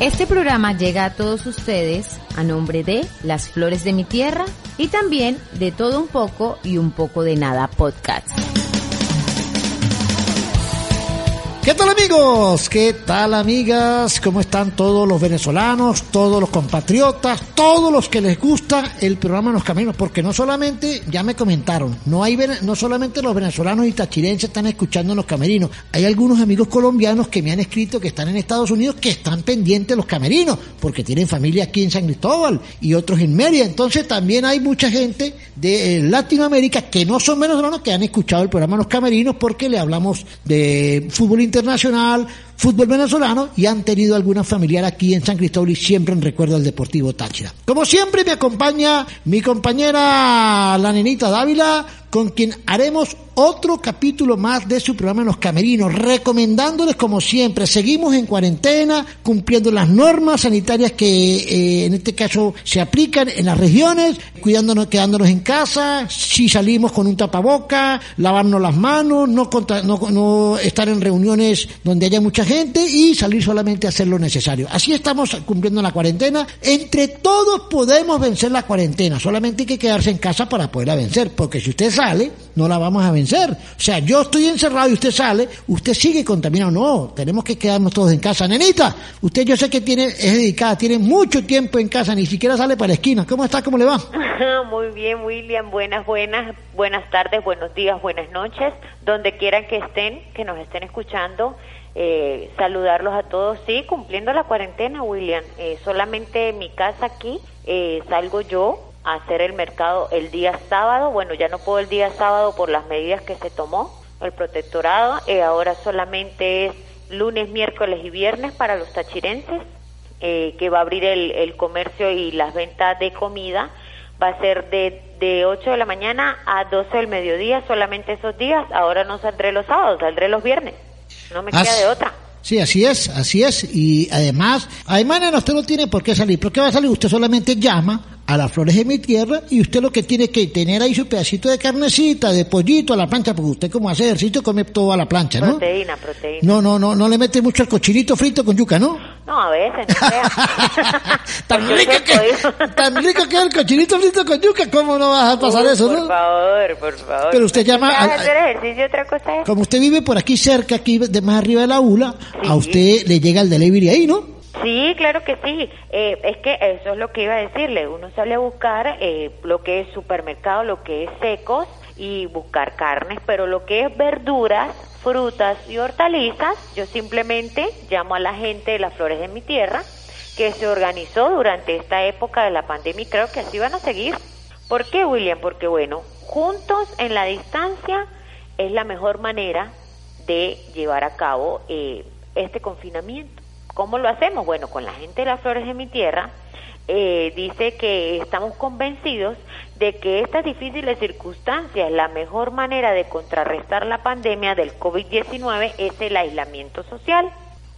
Este programa llega a todos ustedes a nombre de Las Flores de mi Tierra y también de Todo un poco y un poco de nada podcast. ¿Qué tal amigos? ¿Qué tal amigas? ¿Cómo están todos los venezolanos, todos los compatriotas, todos los que les gusta el programa Los Caminos? Porque no solamente, ya me comentaron, no hay no solamente los venezolanos y tachirenses están escuchando Los Camerinos, hay algunos amigos colombianos que me han escrito que están en Estados Unidos que están pendientes Los Camerinos, porque tienen familia aquí en San Cristóbal y otros en Mérida. Entonces también hay mucha gente de eh, Latinoamérica que no son venezolanos que han escuchado el programa Los Camerinos porque le hablamos de fútbol internacional, internacional fútbol venezolano y han tenido alguna familiar aquí en San Cristóbal y siempre en recuerdo al Deportivo Táchira. Como siempre me acompaña mi compañera la nenita Dávila con quien haremos otro capítulo más de su programa en los camerinos, recomendándoles como siempre, seguimos en cuarentena, cumpliendo las normas sanitarias que eh, en este caso se aplican en las regiones, cuidándonos, quedándonos en casa, si salimos con un tapaboca, lavarnos las manos, no, contra- no, no estar en reuniones donde haya mucha gente y salir solamente a hacer lo necesario. Así estamos cumpliendo la cuarentena. Entre todos podemos vencer la cuarentena, solamente hay que quedarse en casa para poderla vencer, porque si usted sale, no la vamos a vencer. O sea, yo estoy encerrado y usted sale, usted sigue contaminado. No, tenemos que quedarnos todos en casa. Nenita, usted yo sé que tiene, es dedicada, tiene mucho tiempo en casa, ni siquiera sale para la esquina. ¿Cómo está? ¿Cómo le va? Muy bien, William. Buenas, buenas, buenas tardes, buenos días, buenas noches. Donde quieran que estén, que nos estén escuchando, eh, saludarlos a todos. Sí, cumpliendo la cuarentena, William. Eh, solamente en mi casa aquí eh, salgo yo a hacer el mercado el día sábado. Bueno, ya no puedo el día sábado por las medidas que se tomó el protectorado. Eh, ahora solamente es lunes, miércoles y viernes para los tachirenses eh, que va a abrir el, el comercio y las ventas de comida va a ser de, de 8 de la mañana a 12 del mediodía, solamente esos días. Ahora no saldré los sábados, saldré los viernes. No me queda de otra. Sí, así es, así es. Y además, además usted no tiene por qué salir. ¿Por qué va a salir? Usted solamente llama a las flores de mi tierra y usted lo que tiene que tener ahí su pedacito de carnecita, de pollito a la plancha, porque usted como hace ejercicio come todo a la plancha, ¿no? Proteína, proteína. No, no, no, no le mete mucho el cochinito frito con yuca, ¿no? No, a veces, no crea. tan rico que, tan rico que es el cochinito frito con yuca, ¿cómo no vas a pasar Uy, eso, por no? favor, por favor. Pero usted llama ¿Sabes al- hacer ejercicio otra cosa es? Como usted vive por aquí cerca, aquí de más arriba de la ULA, Sí. a usted le llega el delivery ahí, ¿no? Sí, claro que sí. Eh, es que eso es lo que iba a decirle. Uno sale a buscar eh, lo que es supermercado, lo que es secos y buscar carnes, pero lo que es verduras, frutas y hortalizas, yo simplemente llamo a la gente de las flores de mi tierra que se organizó durante esta época de la pandemia y creo que así van a seguir. ¿Por qué, William? Porque bueno, juntos en la distancia es la mejor manera de llevar a cabo eh, este confinamiento. ¿Cómo lo hacemos? Bueno, con la gente de las flores de mi tierra, eh, dice que estamos convencidos de que estas difíciles circunstancias, la mejor manera de contrarrestar la pandemia del COVID-19 es el aislamiento social.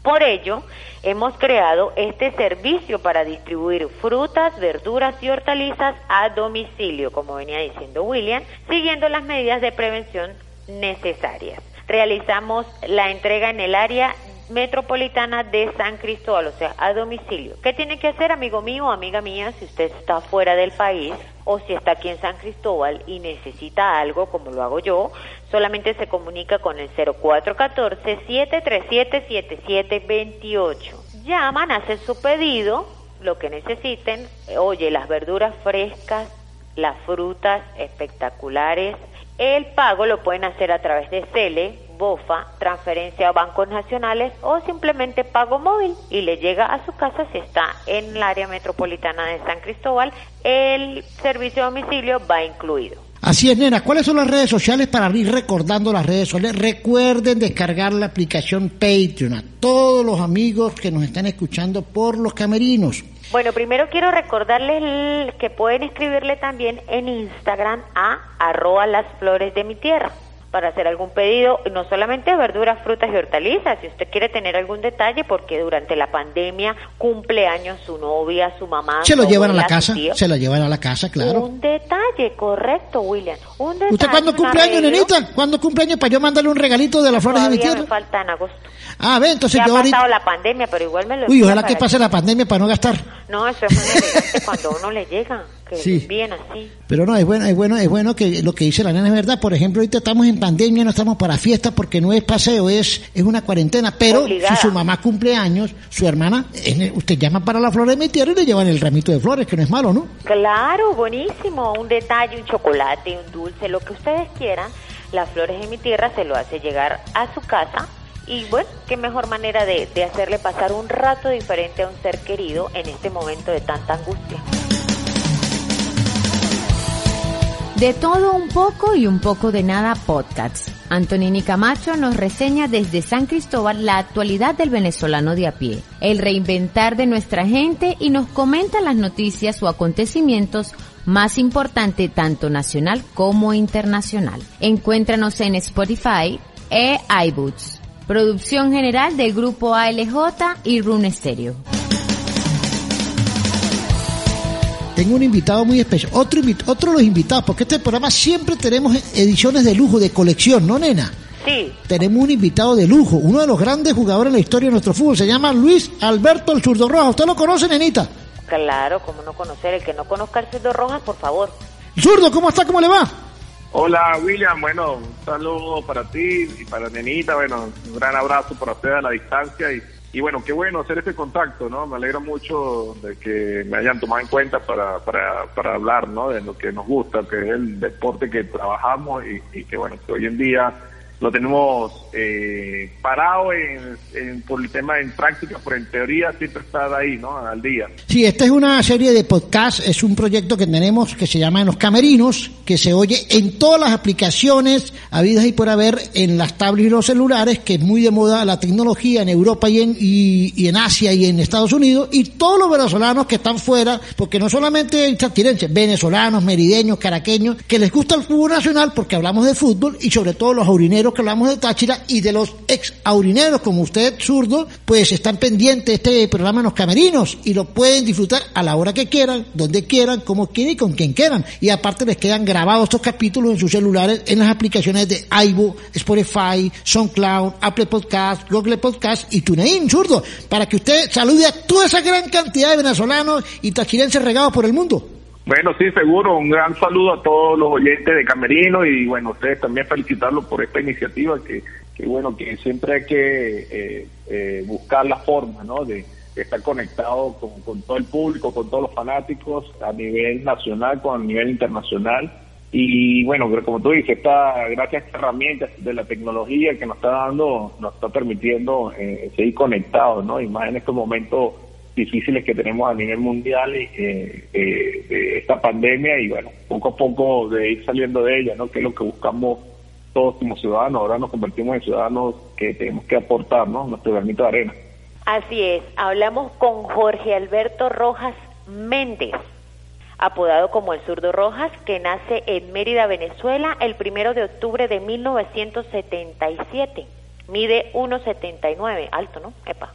Por ello, hemos creado este servicio para distribuir frutas, verduras y hortalizas a domicilio, como venía diciendo William, siguiendo las medidas de prevención necesarias. Realizamos la entrega en el área metropolitana de San Cristóbal, o sea, a domicilio. ¿Qué tiene que hacer, amigo mío o amiga mía, si usted está fuera del país o si está aquí en San Cristóbal y necesita algo, como lo hago yo? Solamente se comunica con el 0414-737-7728. Llaman, hacen su pedido lo que necesiten. Oye, las verduras frescas, las frutas espectaculares. El pago lo pueden hacer a través de Cele, BOFA, transferencia a bancos nacionales o simplemente pago móvil y le llega a su casa si está en el área metropolitana de San Cristóbal. El servicio de domicilio va incluido. Así es, nena. ¿Cuáles son las redes sociales para ir recordando las redes sociales? Recuerden descargar la aplicación Patreon a todos los amigos que nos están escuchando por los camerinos. Bueno, primero quiero recordarles que pueden escribirle también en Instagram a arroba las flores de mi tierra para hacer algún pedido, no solamente verduras, frutas y hortalizas, si usted quiere tener algún detalle, porque durante la pandemia cumple años su novia, su mamá. Se lo llevan a la casa, se lo llevan a la casa, claro. Un detalle, correcto, William. Un detalle, ¿Usted cuándo cumpleaños, nenita? ¿Cuándo cumpleaños para yo mandarle un regalito de las flores de mi tierra? me falta en agosto. Ah, ve, entonces ya yo ha pasado la pandemia, pero igual me lo Uy, ojalá que pase la pandemia para no gastar. No, eso es muy cuando uno le llega, que sí. bien así. Pero no, es bueno, es bueno, es bueno que lo que dice la nena es verdad. Por ejemplo, ahorita estamos en pandemia, no estamos para fiestas porque no es paseo, es, es una cuarentena. Pero si su mamá cumple años, su hermana, usted llama para la flor de mi tierra y le llevan el ramito de flores, que no es malo, ¿no? Claro, buenísimo. Un detalle, un chocolate, un dulce, lo que ustedes quieran. Las flores de mi tierra se lo hace llegar a su casa y bueno, qué mejor manera de, de, hacerle pasar un rato diferente a un ser querido en este momento de tanta angustia. De todo un poco y un poco de nada podcast. Antonini Camacho nos reseña desde San Cristóbal la actualidad del venezolano de a pie, el reinventar de nuestra gente y nos comenta las noticias o acontecimientos más importante tanto nacional como internacional. Encuéntranos en Spotify e iBoots. Producción general del grupo ALJ y Rune Stereo. Tengo un invitado muy especial, otro, otro de los invitados, porque este programa siempre tenemos ediciones de lujo, de colección, ¿no, nena? Sí. Tenemos un invitado de lujo, uno de los grandes jugadores en la historia de nuestro fútbol, se llama Luis Alberto el Zurdo Rojas. ¿Usted lo conoce, nenita? Claro, como no conocer, el que no conozca el Zurdo Rojas, por favor. Zurdo, ¿cómo está? ¿Cómo le va? Hola William, bueno, un saludo para ti y para Nenita, bueno, un gran abrazo para usted a la distancia y, y bueno, qué bueno hacer este contacto, ¿no? Me alegra mucho de que me hayan tomado en cuenta para, para, para hablar, ¿no? De lo que nos gusta, que es el deporte que trabajamos y, y que bueno, que hoy en día lo tenemos eh, parado en, por el tema en práctica, pero en teoría siempre está ahí, ¿no? Al día. Sí, esta es una serie de podcast, es un proyecto que tenemos que se llama En los Camerinos, que se oye en todas las aplicaciones habidas y por haber en las tablets y los celulares, que es muy de moda la tecnología en Europa y en, y, en Asia y en Estados Unidos, y todos los venezolanos que están fuera, porque no solamente chatirenses, venezolanos, merideños, caraqueños, que les gusta el fútbol nacional porque hablamos de fútbol y sobre todo los aurineros que hablamos de Táchira y de los ex aurineros como usted, zurdo, pues están pendientes de este programa en los camerinos y lo pueden disfrutar a la hora que quieran, donde quieran, como quieran y con quien quieran. Y aparte les quedan grabados estos capítulos en sus celulares en las aplicaciones de iVoox, Spotify, SoundCloud, Apple Podcast, Google Podcast y TuneIn, zurdo, para que usted salude a toda esa gran cantidad de venezolanos y tachirenses regados por el mundo. Bueno, sí, seguro. Un gran saludo a todos los oyentes de Camerino y bueno, ustedes también felicitarlos por esta iniciativa que, que bueno, que siempre hay que eh, eh, buscar la forma, ¿no? De, estar conectado con, todo el público, con todos los fanáticos a nivel nacional, con a nivel internacional. Y bueno, como tú dices, está, gracias a esta herramienta de la tecnología que nos está dando, nos está permitiendo eh, seguir conectados, ¿no? Y más en estos momentos difíciles que tenemos a nivel mundial eh, eh, de esta pandemia y bueno, poco a poco de ir saliendo de ella, ¿no? Que es lo que buscamos todos como ciudadanos. Ahora nos convertimos en ciudadanos que tenemos que aportar, ¿no? Nuestro granito de arena. Así es. Hablamos con Jorge Alberto Rojas Méndez, apodado como el Zurdo Rojas, que nace en Mérida, Venezuela, el primero de octubre de 1977. Mide 1,79, alto, ¿no? Epa.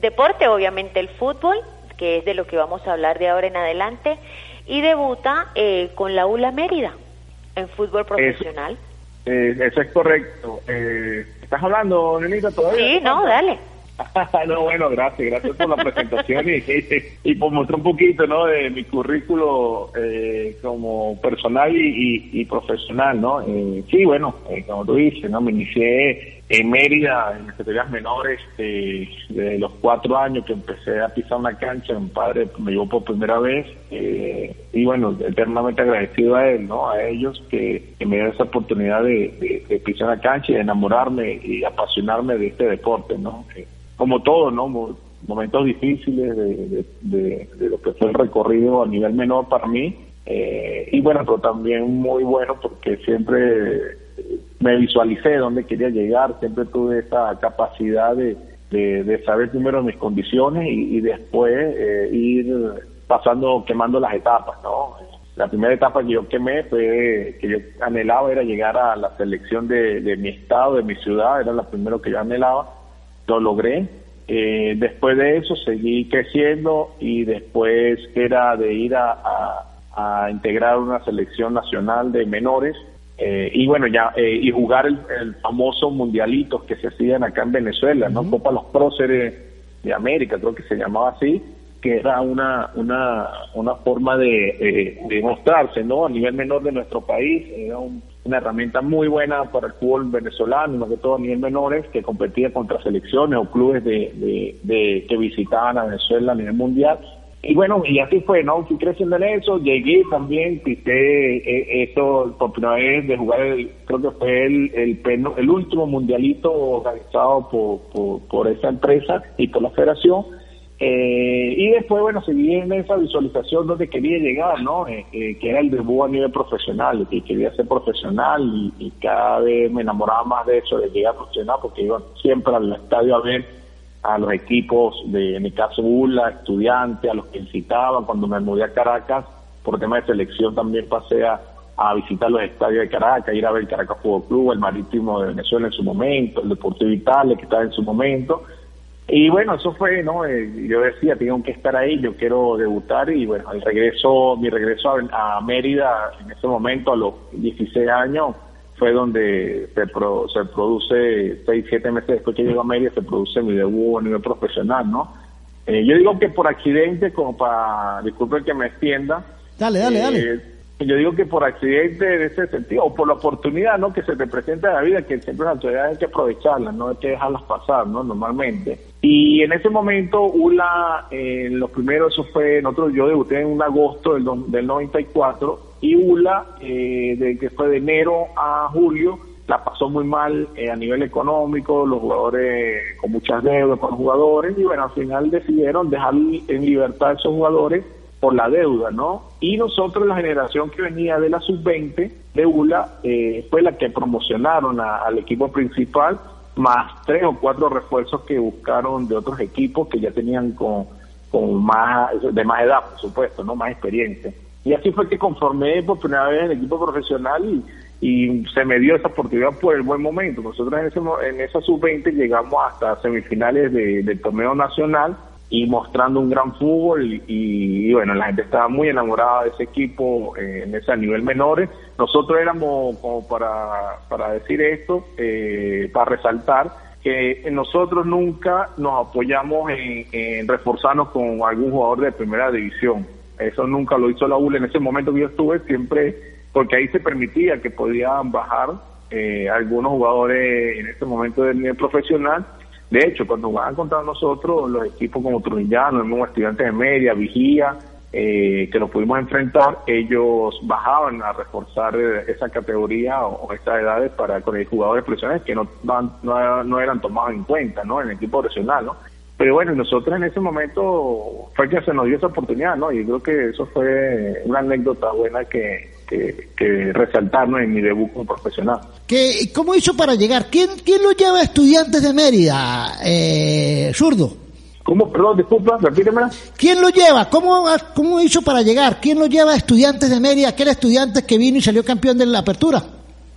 Deporte, obviamente el fútbol, que es de lo que vamos a hablar de ahora en adelante, y debuta eh, con la ULA Mérida en fútbol profesional. Eh, eso es correcto. Eh, ¿Estás hablando, Nenita, todavía? Sí, no, dale. no, bueno, gracias, gracias por la presentación y, y, por mostrar un poquito, ¿no? De mi currículo eh, como personal y, y, profesional, ¿no? Eh, sí, bueno, como tú dices, ¿no? Me inicié en Mérida, en las categorías menores, eh, desde los cuatro años que empecé a pisar una cancha, mi padre me llevó por primera vez, eh, y bueno, eternamente agradecido a él, ¿no? A ellos que, me dieron esa oportunidad de, pisar una cancha y de enamorarme y apasionarme de este deporte, ¿no? como todo, ¿no? Momentos difíciles de, lo que fue el recorrido a nivel menor para mí, eh, y bueno, pero también muy bueno porque siempre me visualicé dónde quería llegar, siempre tuve esa capacidad de, de, saber primero mis condiciones y, después eh, ir pasando, quemando las etapas, ¿no? La primera etapa que yo quemé fue que yo anhelaba era llegar a la selección de, mi estado, de mi ciudad, era lo primero que yo anhelaba, lo logré. Eh, después de eso seguí creciendo y después era de ir a, a integrar una selección nacional de menores eh, y bueno, ya, eh, y jugar el, famoso mundialito que se hacían acá en Venezuela, ¿no? Copa Los Próceres de América, creo que se llamaba así, que era una, una, una forma de, de mostrarse, ¿no? A nivel menor de nuestro país, era una herramienta muy buena para el fútbol venezolano, más que todo a nivel menores, que competía contra selecciones o clubes de, de que visitaban a Venezuela a nivel mundial y bueno, y así fue, ¿no? Fui creciendo en eso, llegué también, pisé eh, eso por primera vez de jugar, creo que fue el, el, el último mundialito organizado por, por, esa empresa y por la federación. Eh, y después, bueno, seguí en esa visualización donde quería llegar, ¿no? Eh, que era el debut a nivel profesional, que quería ser profesional y, y, cada vez me enamoraba más de eso, de llegar profesional, porque iba siempre al estadio a ver a los equipos de, en mi caso, ULA, estudiantes, a los que visitaba. Cuando me mudé a Caracas, por tema de selección también pasé a, visitar los estadios de Caracas, ir a ver el Caracas Fútbol Club, el Marítimo de Venezuela en su momento, el Deportivo Italia que estaba en su momento. Y bueno, eso fue, ¿no? Eh, yo decía, tengo que estar ahí, yo quiero debutar y bueno, el regreso, mi regreso a, a Mérida en ese momento a los 16 años, fue donde se, se produce, seis, siete meses después que llego a Mérida, se produce mi debut a nivel profesional, ¿no? Eh, yo digo que por accidente, como para, disculpe que me extienda. Dale, dale, dale. Eh, yo digo que por accidente en ese sentido, o por la oportunidad, ¿no? Que se te presenta en la vida, que siempre las autoridades hay que aprovecharlas, no hay que dejarlas pasar, ¿no? Normalmente. Y en ese momento, ULA, eh, los primeros, eso fue, nosotros, yo debuté en un agosto del, del 94, y ULA, eh, de que fue de enero a julio, la pasó muy mal eh, a nivel económico, los jugadores con muchas deudas con los jugadores, y bueno, al final decidieron dejar en libertad a esos jugadores por la deuda, ¿no? Y nosotros, la generación que venía de la sub-20 de ULA, eh, fue la que promocionaron al equipo principal, más tres o cuatro refuerzos que buscaron de otros equipos que ya tenían con, con más, de más edad, por supuesto, ¿no? Más experiencia. Y así fue que conformé por primera vez el equipo profesional y, y se me dio esa oportunidad por el buen momento. Nosotros en, ese, en esa sub-20 llegamos hasta semifinales del torneo nacional y mostrando un gran fútbol y, bueno, la gente estaba muy enamorada de ese equipo eh, en ese nivel menores. Nosotros éramos, como para, para decir esto, eh, para resaltar, que nosotros nunca nos apoyamos en reforzarnos con algún jugador de primera división eso nunca lo hizo la ULA en ese momento que yo estuve, siempre, porque ahí se permitía que podían bajar eh, algunos jugadores en ese momento del nivel profesional. De hecho, cuando jugaban contra nosotros, los equipos como Trujillano, el mismo Estudiantes de Media, Vigía, eh, que nos pudimos enfrentar, ellos bajaban a reforzar esa categoría o, esas edades para con jugadores profesionales que no, no, no, eran tomados en cuenta ¿no? en el equipo profesional. ¿no? Pero bueno, nosotros en ese momento fue que se nos dio esa oportunidad, ¿no? Y creo que eso fue una anécdota buena que, que, resaltarnos en mi debut como profesional. ¿Qué, ¿Cómo hizo para llegar? ¿Quién, quién lo lleva a Estudiantes de Mérida, eh, zurdo? ¿Cómo? Perdón, disculpa, repítemela. ¿Quién lo lleva? ¿Cómo, ¿Cómo hizo para llegar? ¿Quién lo lleva a Estudiantes de Mérida? Aquel estudiante que vino y salió campeón de la apertura.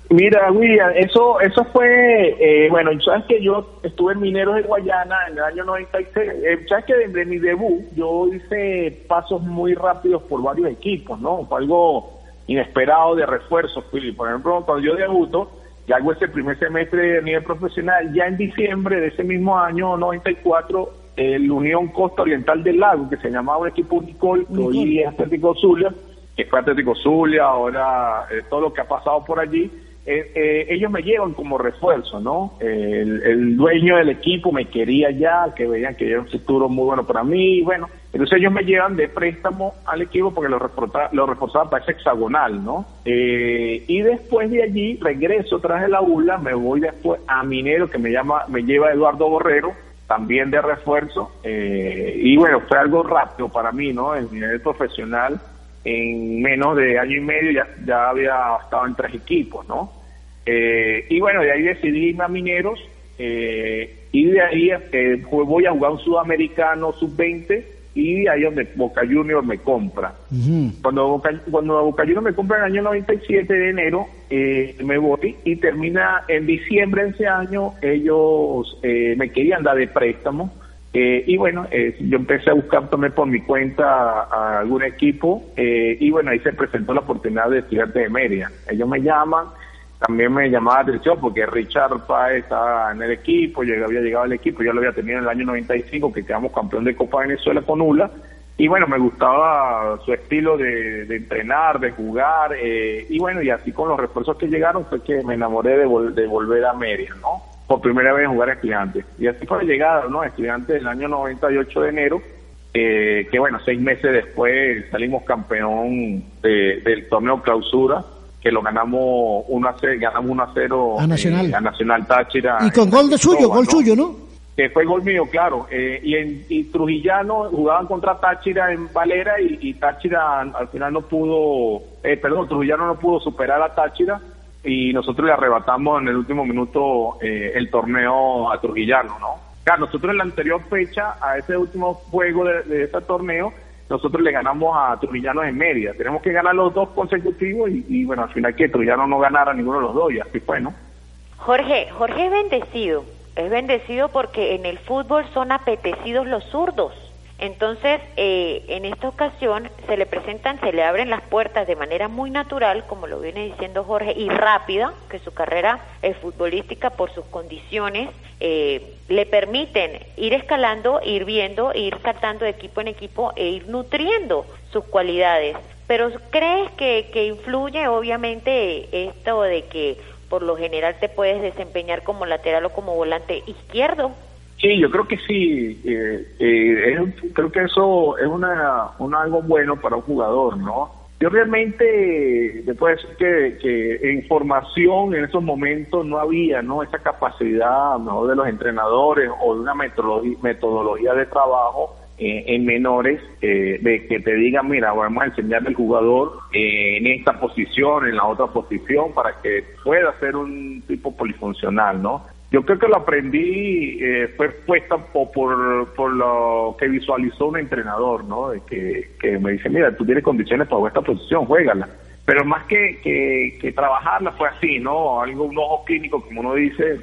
Mira, William, eso eso fue, eh, bueno, sabes que yo estuve en Mineros de Guayana en el año 96, eh, sabes que desde mi debut yo hice pasos muy rápidos por varios equipos, ¿no? Fue algo inesperado de refuerzos, Por ejemplo, cuando yo debuto, ya hago ese primer semestre a nivel profesional, ya en diciembre de ese mismo año 94, el Unión Costa Oriental del Lago, que se llamaba un equipo Unicol, que hoy es Atlético Zulia, que fue Atlético Zulia, ahora eh, todo lo que ha pasado por allí, eh, eh, ellos me llevan como refuerzo, ¿no? El, el, dueño del equipo me quería ya, que veían que era un futuro muy bueno para mí, y bueno, entonces ellos me llevan de préstamo al equipo porque lo reforzaba, lo reforzaba para ese hexagonal, ¿no? Eh, y después de allí regreso tras de la ULA, me voy después a Minero, que me llama, me lleva Eduardo Borrero, también de refuerzo, y bueno, fue algo rápido para mí, ¿no? El nivel profesional, en menos de año y medio ya, ya había estado en tres equipos, ¿no? Eh, y bueno, de ahí decidí irme a Mineros eh, y de ahí eh, voy a jugar un sudamericano sub-20 y de ahí donde Boca Junior me compra. Cuando Boca, cuando Boca Junior me compra en el año 97 de enero, me voy y termina en diciembre de ese año, ellos me querían dar de préstamo. Y bueno, yo empecé a buscar también por mi cuenta a, algún equipo y bueno, ahí se presentó la oportunidad de estudiante de media. Ellos me llaman, también me llamaba la atención porque Richard Páez estaba en el equipo, yo había llegado al equipo, ya lo había tenido en el año 95 que quedamos campeón de Copa Venezuela con ULA y bueno, me gustaba su estilo de, entrenar, de jugar eh, y bueno, y así con los refuerzos que llegaron fue que me enamoré de, volver a Mérida, ¿no? Por primera vez en jugar a estudiantes. Y así fue llegada, ¿no? Estudiantes del año 98 de enero, eh, que bueno, seis meses después salimos campeón del torneo clausura que lo ganamos 1 a 0, ganamos 1 a 0 a Nacional, eh, a Nacional Táchira. Y con gol de suyo, gol suyo, ¿no? Que fue gol mío, claro. Eh, y, en, y Trujillano jugaban contra Táchira en Valera y, Táchira al final no pudo, eh, perdón, Trujillano no pudo superar a Táchira y nosotros le arrebatamos en el último minuto eh, el torneo a Trujillano, ¿no? Claro, nosotros en la anterior fecha, a ese último juego de, de ese torneo, nosotros le ganamos a Trujillano en media. Tenemos que ganar los dos consecutivos y, bueno, al final que Trujillano no ganara ninguno de los dos y así fue, ¿no? Jorge, Jorge es bendecido. Es bendecido porque en el fútbol son apetecidos los zurdos. Entonces, eh, en esta ocasión se le presentan, se le abren las puertas de manera muy natural, como lo viene diciendo Jorge, y rápida, que su carrera es futbolística por sus condiciones eh, le permiten ir escalando, ir viendo, ir saltando de equipo en equipo e ir nutriendo sus cualidades. Pero ¿crees que, que influye obviamente esto de que por lo general te puedes desempeñar como lateral o como volante izquierdo? Sí, yo creo que sí. Eh, eh, creo que eso es una, algo bueno para un jugador, ¿no? Yo realmente, te puedo decir que, en formación en esos momentos no había, ¿no? Esa capacidad, mejor de los entrenadores o de una metodología, metodología de trabajo eh, en menores eh, de que te digan, mira, vamos a enseñarle al jugador eh, en esta posición, en la otra posición, para que pueda ser un tipo polifuncional, ¿no? Yo creo que lo aprendí, eh, fue puesta por, por, lo que visualizó un entrenador, ¿no? De que, que me dice, mira, tú tienes condiciones para esta posición, juégala. Pero más que, que, que trabajarla fue así, ¿no? Algo, un ojo clínico, como uno dice,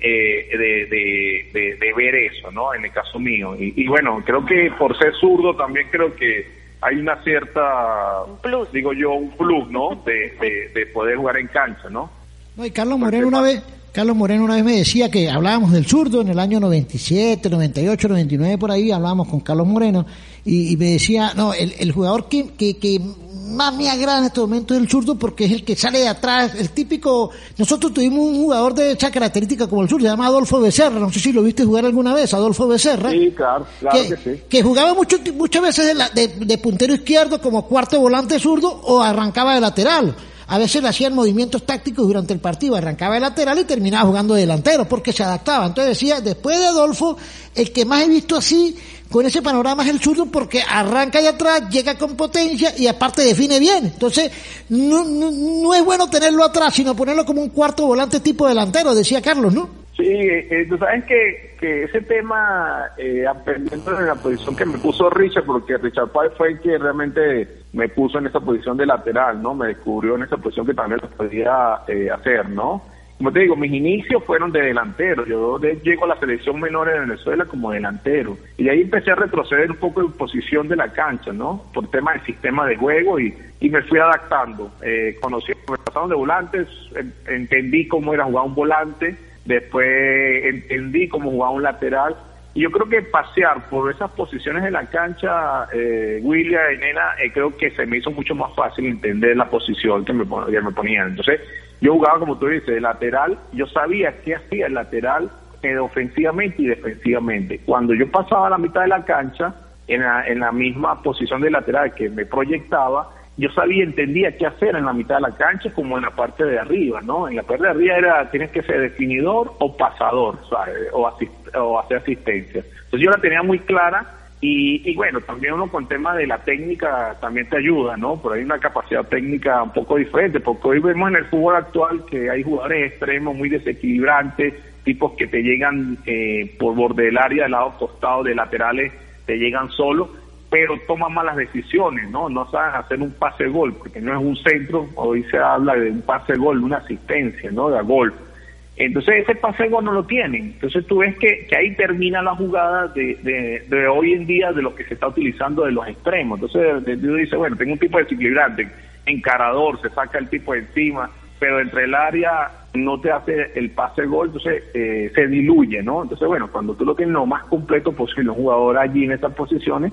eh, de, de, de, ver eso, ¿no? En el caso mío. Y, bueno, creo que por ser zurdo también creo que hay una cierta, digo yo, un plus, ¿no? De, de, poder jugar en cancha, ¿no? No, y Carlos Moreno una vez Carlos Moreno una vez me decía que hablábamos del zurdo en el año 97, 98, 99, por ahí hablábamos con Carlos Moreno y, me decía, no, el, jugador que, que, más me agrada en este momento es el zurdo porque es el que sale de atrás, el típico, nosotros tuvimos un jugador de esa característica como el zurdo, se llama Adolfo Becerra, no sé si lo viste jugar alguna vez, Adolfo Becerra. Sí, claro, claro que, sí. Que jugaba mucho, muchas veces de, de puntero izquierdo como cuarto volante zurdo o arrancaba de lateral a veces le hacían movimientos tácticos durante el partido, arrancaba de lateral y terminaba jugando de delantero porque se adaptaba. Entonces decía, después de Adolfo, el que más he visto así, con ese panorama es el zurdo porque arranca de atrás, llega con potencia y aparte define bien. Entonces, no, no, es bueno tenerlo atrás, sino ponerlo como un cuarto volante tipo delantero, decía Carlos, ¿no? Sí, eh, tú sabes que, que ese tema, eh, aprendiendo de la posición que me puso Richard, porque Richard Páez fue el que realmente me puso en esa posición de lateral, ¿no? Me descubrió en esa posición que también lo podía eh, hacer, ¿no? Como te digo, mis inicios fueron de delantero. Yo llego a la selección menor de Venezuela como delantero. Y ahí empecé a retroceder un poco en posición de la cancha, ¿no? Por tema del sistema de juego y, y me fui adaptando. Eh, conocí, me pasaron de volantes, entendí cómo era jugar un volante, después entendí cómo jugaba un lateral y yo creo que pasear por esas posiciones en la cancha, eh, William y Nena, eh, creo que se me hizo mucho más fácil entender la posición que me, que me ponían. Entonces, yo jugaba, como tú dices, de lateral, yo sabía qué hacía el lateral eh, ofensivamente y defensivamente. Cuando yo pasaba a la mitad de la cancha, en la, en la misma posición de lateral que me proyectaba, yo sabía, entendía qué hacer en la mitad de la cancha como en la parte de arriba, ¿no? En la parte de arriba era, tienes que ser definidor o pasador, ¿sabes? O, o hacer asistencia. Entonces yo la tenía muy clara y, y, bueno, también uno con tema de la técnica también te ayuda, ¿no? Por ahí una capacidad técnica un poco diferente, porque hoy vemos en el fútbol actual que hay jugadores extremos muy desequilibrantes, tipos que te llegan eh, por borde del área, del lado costado, de laterales, te llegan solo, pero toman malas decisiones, ¿no? No saben hacer un pase gol, porque no es un centro, hoy se habla de un pase gol, de una asistencia, ¿no? De gol. Entonces ese pase gol no lo tienen. Entonces tú ves que, ahí termina la jugada de, hoy en día de lo que se está utilizando de los extremos. Entonces tú dices, bueno, tengo un tipo de desequilibrante, encarador, se saca el tipo de encima, pero entre el área no te hace el pase gol, entonces eh, se diluye, ¿no? Entonces, bueno, cuando tú lo tienes lo más completo posible, un jugador allí en estas posiciones,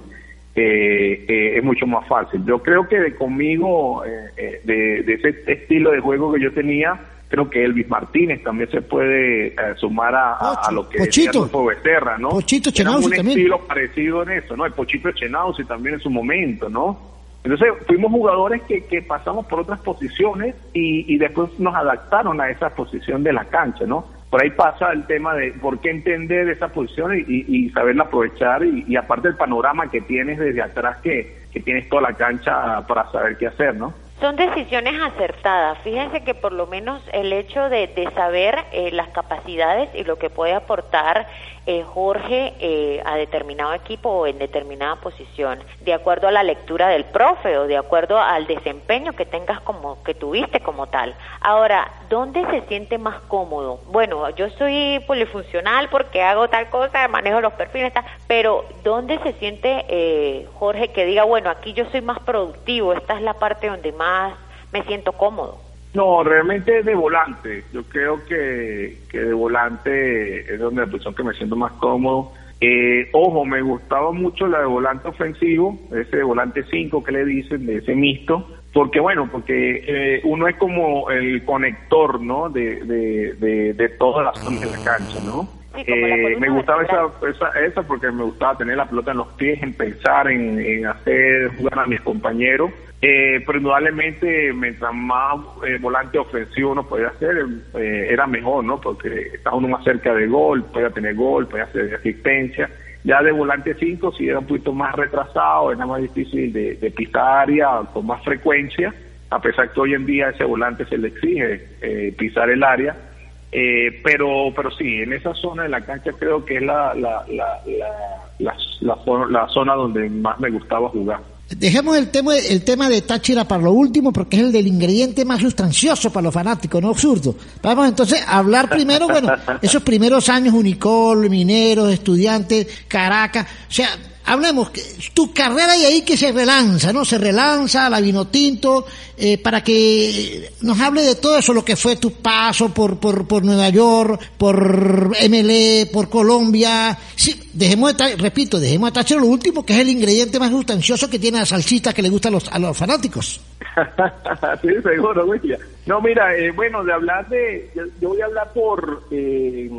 eh, eh, es mucho más fácil. Yo creo que de conmigo, de, de, ese estilo de juego que yo tenía, creo que Elvis Martínez también se puede sumar a, lo que Pochito. decía Becerra, ¿no? Pochito un estilo parecido en eso, ¿no? El Pochito Chenauzi también en su momento, ¿no? Entonces fuimos jugadores que, que pasamos por otras posiciones y, y, después nos adaptaron a esa posición de la cancha, ¿no? Por ahí pasa el tema de por qué entender esa posición y, y saberla aprovechar y, y, aparte el panorama que tienes desde atrás que, que tienes toda la cancha para saber qué hacer, ¿no? Son decisiones acertadas. Fíjense que por lo menos el hecho de, de saber eh, las capacidades y lo que puede aportar eh, Jorge eh, a determinado equipo o en determinada posición, de acuerdo a la lectura del profe o de acuerdo al desempeño que tengas como que tuviste como tal. Ahora, ¿dónde se siente más cómodo? Bueno, yo soy polifuncional porque hago tal cosa, manejo los perfiles, tal, pero ¿dónde se siente eh, Jorge que diga, bueno, aquí yo soy más productivo, esta es la parte donde más me siento cómodo? No, realmente de volante. Yo creo que, que de volante es donde la posición que me siento más cómodo. Eh, ojo, me gustaba mucho la de volante ofensivo, ese de volante 5 que le dicen, de ese mixto, porque bueno, porque eh, uno es como el conector, ¿no? De, de, de, de todas las zonas de la cancha, ¿no? Eh, me gustaba esa, esa, esa, porque me gustaba tener la pelota en los pies, en pensar, en, en hacer jugar a mis compañeros. Eh, pero indudablemente, mientras más eh, volante ofensivo uno podía hacer, eh, era mejor, ¿no? Porque estaba uno más cerca de gol, podía tener gol, podía hacer asistencia. Ya de volante 5, si era un poquito más retrasado, era más difícil de, de pisar área con más frecuencia, a pesar que hoy en día ese volante se le exige eh, pisar el área eh, pero, pero sí, en esa zona de la cancha creo que es la, la, la, la, la, zona donde más me gustaba jugar. Dejemos el tema, el tema de Táchira para lo último, porque es el del ingrediente más sustancioso para los fanáticos, no absurdo. Vamos entonces a hablar primero, bueno, esos primeros años, Unicol, Mineros, Estudiantes, Caracas, o sea, hablemos, tu carrera y ahí que se relanza, ¿no? Se relanza la vino tinto, eh, para que nos hable de todo eso, lo que fue tu paso por, por, por Nueva York, por MLE, por Colombia. Sí, dejemos de, repito, dejemos de lo último, que es el ingrediente más sustancioso que tiene la salsita que le gusta a los, a los fanáticos. sí, seguro, güey. No, mira, eh, bueno, de hablar de, yo, voy a hablar por eh,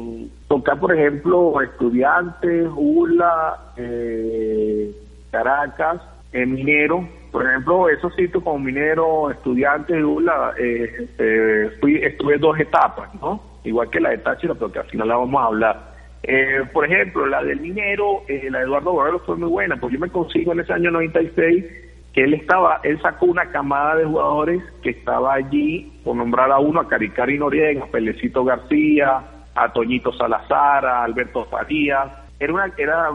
tocar, por ejemplo, estudiantes, ULA, eh, Caracas, Minero. Por ejemplo, esos sitios como Minero, Estudiantes, ULA, eh, eh, fui, estuve dos etapas, ¿no? Igual que la de Táchira, pero que al final la vamos a hablar. Eh, por ejemplo, la del minero, la de Eduardo Borrero fue muy buena, porque yo me consigo en ese año 96 que él estaba, él sacó una camada de jugadores que estaba allí, por nombrar a uno, a Caricari Noriega, a Pelecito García, a Toñito Salazar, a Alberto Farías, era una, era,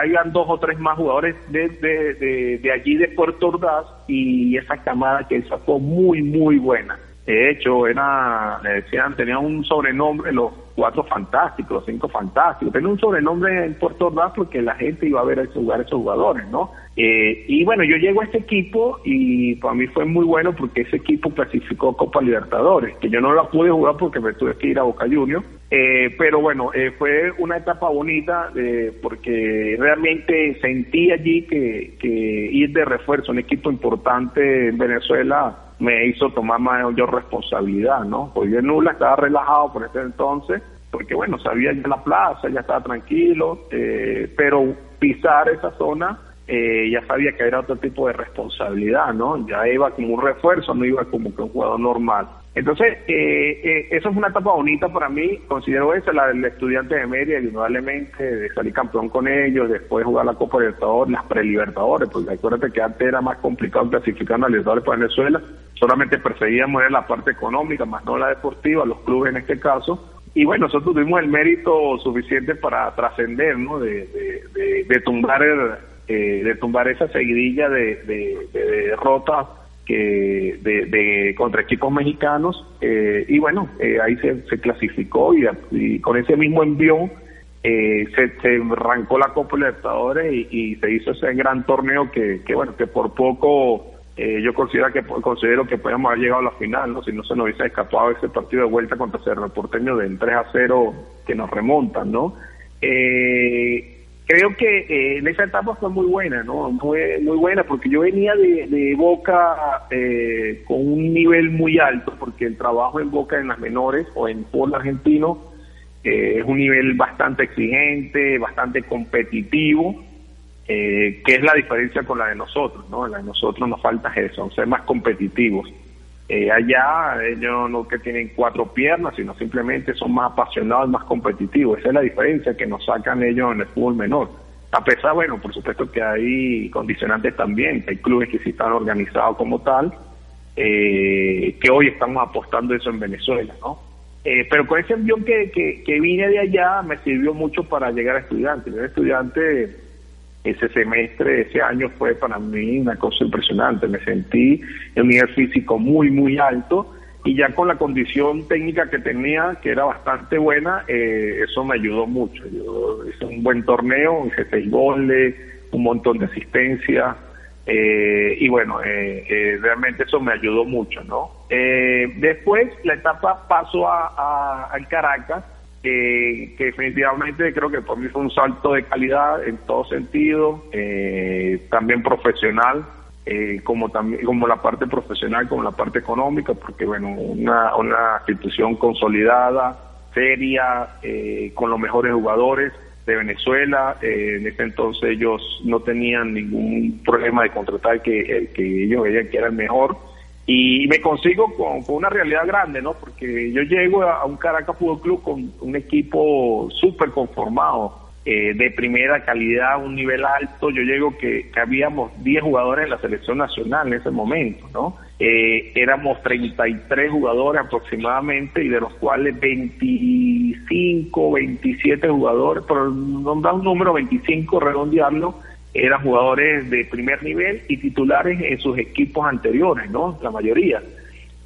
habían dos o tres más jugadores de, de, de, allí de Puerto Ordaz y esa camada que él sacó muy, muy buena. De hecho, era, le decían, tenía un sobrenombre, los cuatro fantásticos, los cinco fantásticos, tenía un sobrenombre en Puerto Ordaz porque la gente iba a ver a jugar esos jugadores, ¿no? Eh, y bueno, yo llego a este equipo y para mí fue muy bueno porque ese equipo clasificó Copa Libertadores, que yo no la pude jugar porque me tuve que ir a Boca Juniors, eh, pero bueno, eh, fue una etapa bonita porque realmente sentí allí que, que ir de refuerzo, un equipo importante en Venezuela, me hizo tomar mayor responsabilidad, ¿no? Porque yo Nula estaba relajado por ese entonces, porque bueno, sabía ya la plaza, ya estaba tranquilo, eh, pero pisar esa zona eh, ya sabía que era otro tipo de responsabilidad, ¿no? Ya iba como un refuerzo, no iba como que un jugador normal. Entonces, eh, eh, eso es una etapa bonita para mí, considero esa, la del estudiante de media, indudablemente, de salir campeón con ellos, después jugar la Copa Libertadores, las prelibertadores, porque acuérdate que antes era más complicado clasificar a Libertadores para Venezuela, solamente perseguíamos la parte económica, más no la deportiva, los clubes en este caso, y bueno, nosotros tuvimos el mérito suficiente para trascender, ¿no? De, de, tumbar eh, de tumbar esa seguidilla de, derrotas que de, contra equipos mexicanos eh, y bueno eh, ahí se, clasificó y, con ese mismo envión se, se, arrancó la Copa Libertadores y, y se hizo ese gran torneo que, que bueno que por poco eh, yo considero que considero que podíamos haber llegado a la final, ¿no? Si no se nos hubiese escapado ese partido de vuelta contra Cerro Porteño del 3 a 0 que nos remontan, ¿no? Eh, creo que eh, en esa etapa fue muy buena, ¿no? Fue muy buena porque yo venía de, Boca con un nivel muy alto, porque el trabajo en Boca en las menores o en fútbol argentino es un nivel bastante exigente, bastante competitivo eh, ¿Qué es la diferencia con la de nosotros? ¿no? La de nosotros nos falta eso, ser más competitivos. Eh, allá ellos no que tienen cuatro piernas, sino simplemente son más apasionados, más competitivos. Esa es la diferencia que nos sacan ellos en el fútbol menor. A pesar, bueno, por supuesto que hay condicionantes también, hay clubes que sí están organizados como tal, eh, que hoy estamos apostando eso en Venezuela, ¿no? Eh, pero con ese envión que, que, que, vine de allá me sirvió mucho para llegar a estudiante. Yo era estudiante ese semestre, ese año fue para mí una cosa impresionante. Me sentí en un nivel físico muy, muy alto y ya con la condición técnica que tenía, que era bastante buena, eh, eso me ayudó mucho. Yo hice un buen torneo, hice seis goles, un montón de asistencia. Eh, y bueno, eh, realmente eso me ayudó mucho, ¿no? después la etapa pasó a, al Caracas, que definitivamente creo que por mí fue un salto de calidad en todo sentido, eh, también profesional, eh, como también como la parte profesional, como la parte económica, porque bueno, una, una institución consolidada, seria, eh, con los mejores jugadores de Venezuela, en ese entonces ellos no tenían ningún problema de contratar que, que ellos veían que era el mejor y me consigo con, una realidad grande, ¿no? Porque yo llego a, un Caracas Fútbol Club con un equipo súper conformado, eh, de primera calidad, un nivel alto. Yo llego que, habíamos 10 jugadores en la selección nacional en ese momento, ¿no? Eh, éramos 33 jugadores aproximadamente y de los cuales 25, 27 jugadores, por nombrar un número 25, redondearlo, eran jugadores de primer nivel y titulares en sus equipos anteriores, ¿no? La mayoría.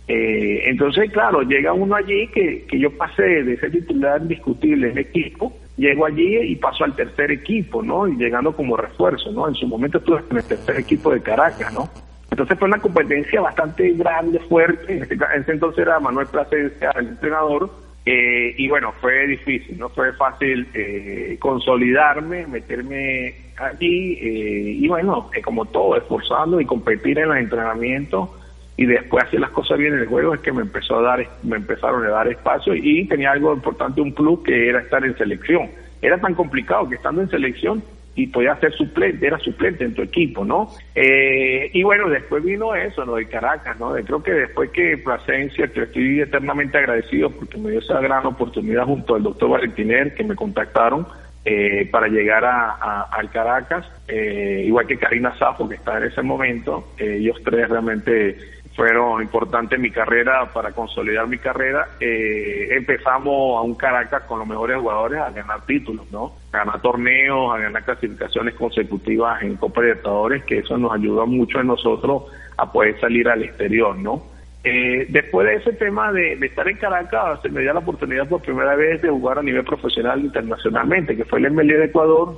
Eh, entonces, claro, llega uno allí que, que yo pasé de ser titular indiscutible en equipo, llego allí y paso al tercer equipo, ¿no? Y llegando como refuerzo, ¿no? En su momento estuve en el tercer equipo de Caracas, ¿no? Entonces fue una competencia bastante grande, fuerte. En ese, entonces era Manuel Plasencia el entrenador. Eh, y bueno, fue difícil, no fue fácil eh, consolidarme, meterme allí eh, y bueno, como todo, esforzando y competir en los entrenamientos y después hacer las cosas bien en el juego es que me empezó a dar me empezaron a dar espacio y tenía algo importante un club que era estar en selección. Era tan complicado que estando en selección y podía ser suplente, era suplente en tu equipo, ¿no? Eh, y bueno, después vino eso, lo de Caracas, ¿no? creo que después que Plasencia, que estoy eternamente agradecido porque me dio esa gran oportunidad junto al doctor Valentiner, que me contactaron, eh, para llegar a, al Caracas, eh, igual que Karina Safo, que está en ese momento. Eh, ellos tres realmente fueron importantes en mi carrera para consolidar mi carrera. empezamos a un Caracas con los mejores jugadores a ganar títulos, ¿no? A ganar torneos, a ganar clasificaciones consecutivas en Copa Libertadores, que eso nos ayudó mucho a nosotros a poder salir al exterior, ¿no? Eh, después de ese tema de, estar en Caracas, se me dio la oportunidad por primera vez de jugar a nivel profesional internacionalmente, que fue el MLE de Ecuador,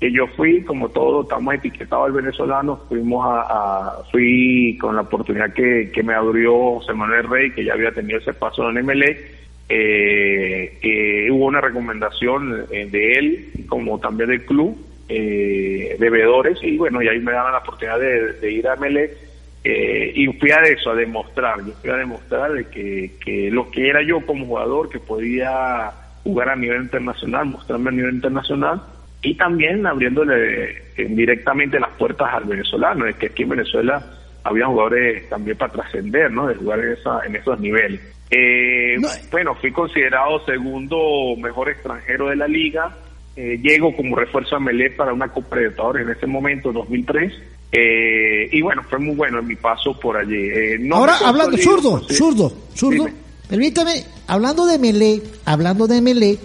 que yo fui, como todo, estamos etiquetados el venezolano, fuimos a, fui con la oportunidad que, me abrió José Manuel Rey, que ya había tenido ese paso en MLE, eh, hubo una recomendación eh, de él, como también del club, de veedores, y bueno, y ahí me daban la oportunidad de, ir a MLE Eh, y fui a eso, a demostrar, yo fui a demostrar de que, que lo que era yo como jugador, que podía jugar a nivel internacional, mostrarme a nivel internacional, y también abriéndole eh, directamente las puertas al venezolano, es que aquí en Venezuela había jugadores también para trascender, ¿no? De jugar en, esa, en esos niveles. Eh, bueno, fui considerado segundo mejor extranjero de la liga. Eh, llego como refuerzo a Melé para una Copa Libertadores en ese momento, 2003. Eh, y bueno, fue muy bueno en mi paso por allí. Ahora, hablando, zurdo, zurdo, zurdo, permítame, hablando de Melé, hablando de Melé,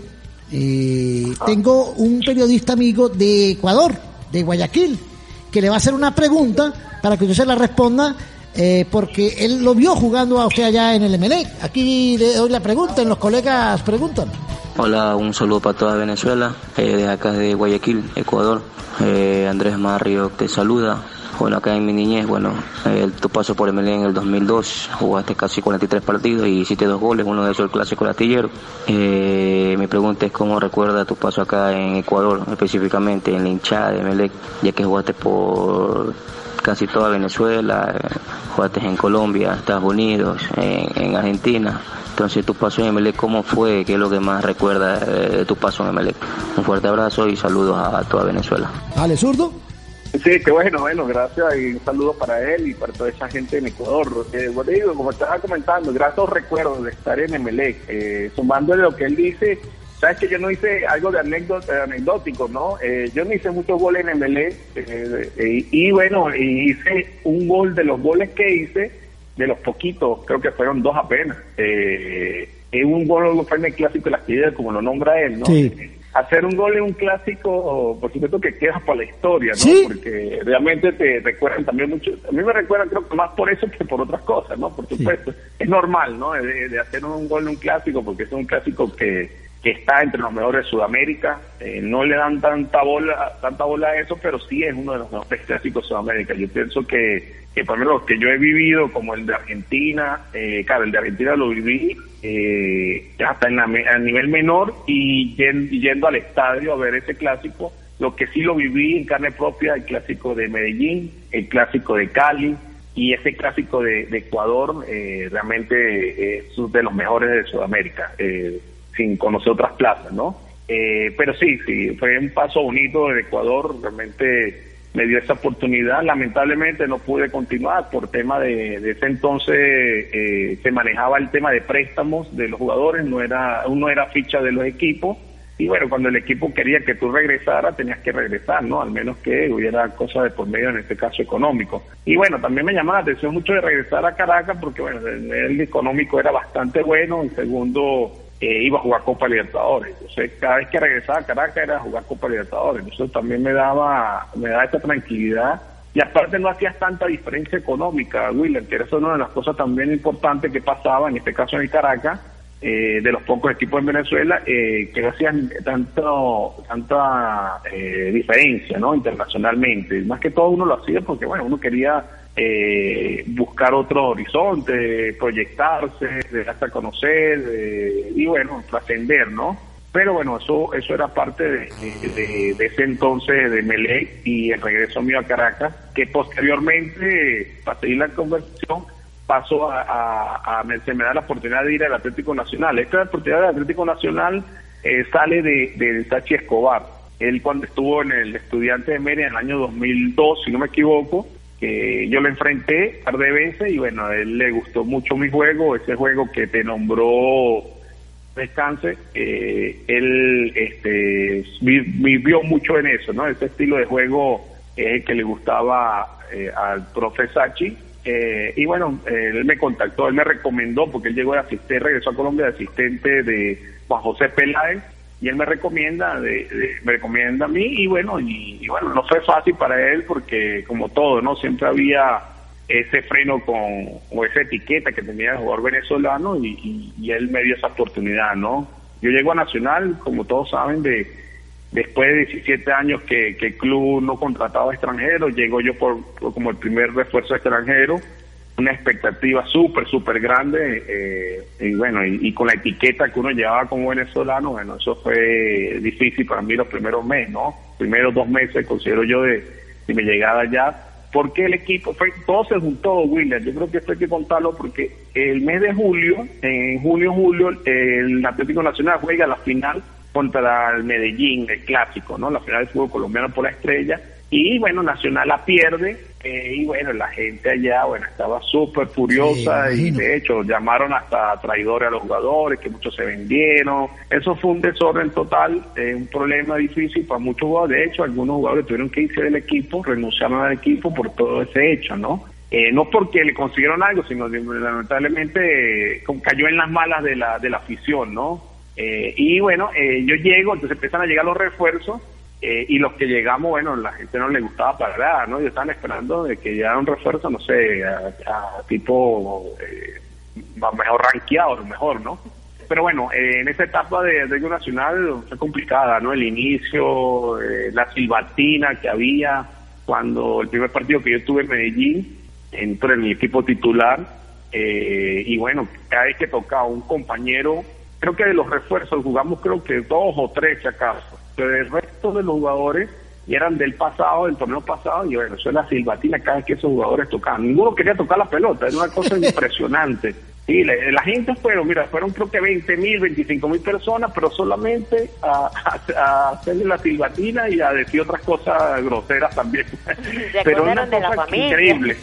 ah. tengo un periodista amigo de Ecuador, de Guayaquil, que le va a hacer una pregunta para que usted se la responda, eh, porque él lo vio jugando a usted allá en el MLE. Aquí le doy la pregunta, los colegas preguntan. Hola, un saludo para toda Venezuela, eh, de acá de Guayaquil, Ecuador. Eh, Andrés Mario te saluda. Bueno, acá en mi niñez, bueno, tu paso por MLE en el 2002, jugaste casi 43 partidos y hiciste dos goles, uno de esos el clásico latillero. Eh, mi pregunta es cómo recuerda tu paso acá en Ecuador, específicamente en la hinchada de Melec, ya que jugaste por casi toda Venezuela, eh, jugaste en Colombia, Estados Unidos, en, Argentina. Entonces tu paso en Melec, ¿cómo fue? ¿Qué es lo que más recuerda de tu paso en Melec? Un fuerte abrazo y saludos a toda Venezuela. ¿Ale zurdo? Sí, qué bueno, bueno, gracias y un saludo para él y para toda esa gente en Ecuador. Eh, bueno, como estaba comentando, gratos recuerdos de estar en Emelec, eh, sumándole lo que él dice, sabes que yo no hice algo de anécdota, anecdótico, ¿no? Eh, yo no hice muchos goles en Emelec eh, eh, y bueno, hice un gol de los goles que hice, de los poquitos, creo que fueron dos apenas. Eh, un gol fue en el clásico de la actividad, como lo nombra él, ¿no? Sí hacer un gol en un clásico, por supuesto que queda para la historia, ¿no? Porque realmente te recuerdan también mucho, a mí me recuerdan creo que más por eso que por otras cosas, ¿no? Por supuesto, es normal, ¿no? De, hacer un gol en un clásico, porque es un clásico que está entre los mejores de Sudamérica, eh, no le dan tanta bola, tanta bola a eso, pero sí es uno de los mejores clásicos de Sudamérica. Yo pienso que, que por lo menos que yo he vivido, como el de Argentina, eh, claro, el de Argentina lo viví eh, hasta en a nivel menor y yendo, al estadio a ver ese clásico. Lo que sí lo viví en carne propia, el clásico de Medellín, el clásico de Cali y ese clásico de, Ecuador, eh, realmente es de los mejores de Sudamérica, eh, sin conocer otras plazas, ¿no? Eh, pero sí, sí, fue un paso bonito de Ecuador, realmente me dio esa oportunidad. Lamentablemente no pude continuar por tema de, de ese entonces eh, se manejaba el tema de préstamos de los jugadores, no era uno era ficha de los equipos y bueno, cuando el equipo quería que tú regresaras, tenías que regresar, ¿no? Al menos que hubiera cosas de por medio, en este caso económico. Y bueno, también me llamaba la atención mucho de regresar a Caracas porque bueno, el nivel económico era bastante bueno, en segundo eh, iba a jugar Copa Libertadores. Entonces, cada vez que regresaba a Caracas era jugar Copa Libertadores. Eso también me daba, me daba esta tranquilidad. Y aparte no hacías tanta diferencia económica, William, que era una de las cosas también importantes que pasaba, en este caso en Caracas, eh, de los pocos equipos en Venezuela, eh, que no hacían tanto, tanta diferencia ¿no? internacionalmente. Más que todo uno lo hacía porque, bueno, uno quería eh, buscar otro horizonte, proyectarse, dejarse a conocer y bueno, trascender, ¿no? Pero bueno, eso eso era parte de, ese entonces de Melec y el regreso mío a Caracas, que posteriormente, para seguir la conversación, pasó a, a, se me da la oportunidad de ir al Atlético Nacional. Esta oportunidad del Atlético Nacional eh, sale de, de Sachi Escobar. Él cuando estuvo en el Estudiante de Mérida en el año 2002, si no me equivoco, que yo lo enfrenté un par de veces y bueno, a él le gustó mucho mi juego, ese juego que te nombró descanse, eh, él este, vivió mucho en eso, ¿no? Ese estilo de juego es el que le gustaba eh, al profe Sachi. Eh, y bueno, él me contactó, él me recomendó, porque él llegó de asistente, regresó a Colombia de asistente de Juan José Peláez, y él me recomienda, de, me recomienda a mí y bueno, y, bueno, no fue fácil para él porque como todo, ¿no? Siempre había ese freno con, o esa etiqueta que tenía el jugador venezolano y, él me dio esa oportunidad, ¿no? Yo llego a Nacional, como todos saben, de después de 17 años que, el club no contrataba extranjeros, llego yo por como el primer refuerzo extranjero una expectativa súper, súper grande eh, y bueno, y, con la etiqueta que uno llevaba como venezolano, bueno, eso fue difícil para mí los primeros meses, ¿no? Primeros dos meses considero yo de, mi llegada allá, porque el equipo, fue, todo se juntó, William, yo creo que esto hay que contarlo porque el mes de julio, en junio, julio, el Atlético Nacional juega la final contra el Medellín, el clásico, ¿no? La final del fútbol colombiano por la estrella, y bueno, Nacional la pierde, eh, y bueno, la gente allá, bueno, estaba súper furiosa y de hecho llamaron hasta traidores a los jugadores, que muchos se vendieron. Eso fue un desorden total, eh, un problema difícil para muchos jugadores. De hecho, algunos jugadores tuvieron que irse del equipo, renunciaron al equipo por todo ese hecho, ¿no? Eh, no porque le consiguieron algo, sino lamentablemente cayó en las malas de la, de la afición, ¿no? y bueno, yo llego, entonces empiezan a llegar los refuerzos eh, y los que llegamos, bueno, la gente no le gustaba nada, ¿no? Ellos estaban esperando de que llegara un refuerzo, no sé, a, tipo eh, mejor rankeado, lo mejor, ¿no? Pero bueno, eh, en esa etapa de Río Nacional fue complicada, ¿no? El inicio, eh, la silbatina que había cuando el primer partido que yo tuve en Medellín, entré en mi equipo titular, y bueno, cada vez que tocaba un compañero, creo que de los refuerzos jugamos creo que dos o tres si acaso pero el resto de los jugadores eran del pasado, del torneo pasado, y bueno, eso es la silbatina cada vez que esos jugadores tocaban. Ninguno quería tocar la pelota, era una cosa impresionante. Sí, la, gente fueron, mira, fueron creo que 20 mil, 25 mil personas, pero solamente a, hacerle la silbatina y a decir otras cosas groseras también. pero una de cosa increíble.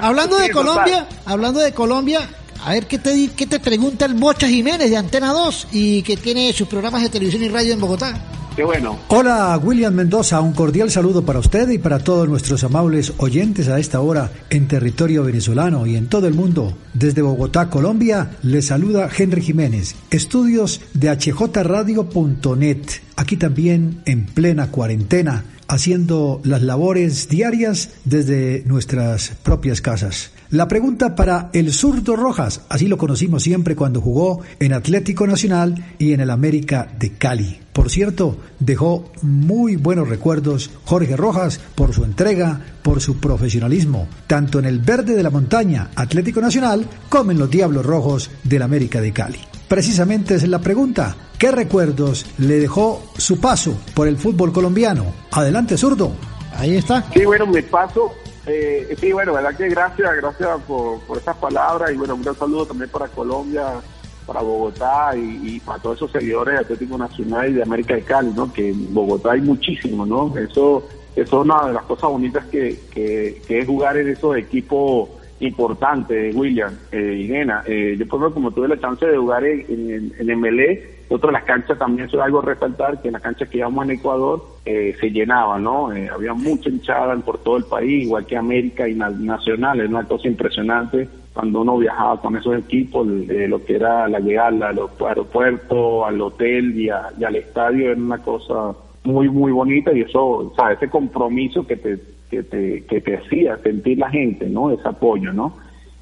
hablando de Colombia, hablando de Colombia, a ver qué te, qué te pregunta el Bocha Jiménez de Antena 2 y que tiene sus programas de televisión y radio en Bogotá. Qué bueno. Hola, William Mendoza. Un cordial saludo para usted y para todos nuestros amables oyentes a esta hora en territorio venezolano y en todo el mundo. Desde Bogotá, Colombia, le saluda Henry Jiménez. Estudios de hjradio.net. Aquí también en plena cuarentena haciendo las labores diarias desde nuestras propias casas. La pregunta para el zurdo Rojas, así lo conocimos siempre cuando jugó en Atlético Nacional y en el América de Cali. Por cierto, dejó muy buenos recuerdos Jorge Rojas por su entrega, por su profesionalismo, tanto en el verde de la montaña Atlético Nacional como en los Diablos Rojos del América de Cali. Precisamente es la pregunta. ¿Qué recuerdos le dejó su paso por el fútbol colombiano? Adelante, zurdo. Ahí está. Sí, bueno, mi paso eh, sí, bueno, verdad que gracias, gracias por, por esas palabras y bueno, un gran saludo también para Colombia, para Bogotá y, para todos esos seguidores de Atlético Nacional y de América de Cali, ¿no? Que en Bogotá hay muchísimo, ¿no? Eso, eso es una de las cosas bonitas que, que, es jugar en esos equipos importantes, William eh, y Nena. Eh, yo, por ejemplo, como tuve la chance de jugar en, en, en MLE, otro, las canchas también, eso es algo a resaltar, que las canchas que íbamos en Ecuador eh, se llenaban, ¿no? Eh, había mucha hinchada por todo el país, igual que América y Nacional, es una cosa impresionante cuando uno viajaba con esos equipos, lo que era la llegada al aeropuerto, al hotel y, al estadio, era una cosa muy, muy bonita y eso, o sea, ese compromiso que te, que te, que te hacía sentir la gente, ¿no? Ese apoyo, ¿no?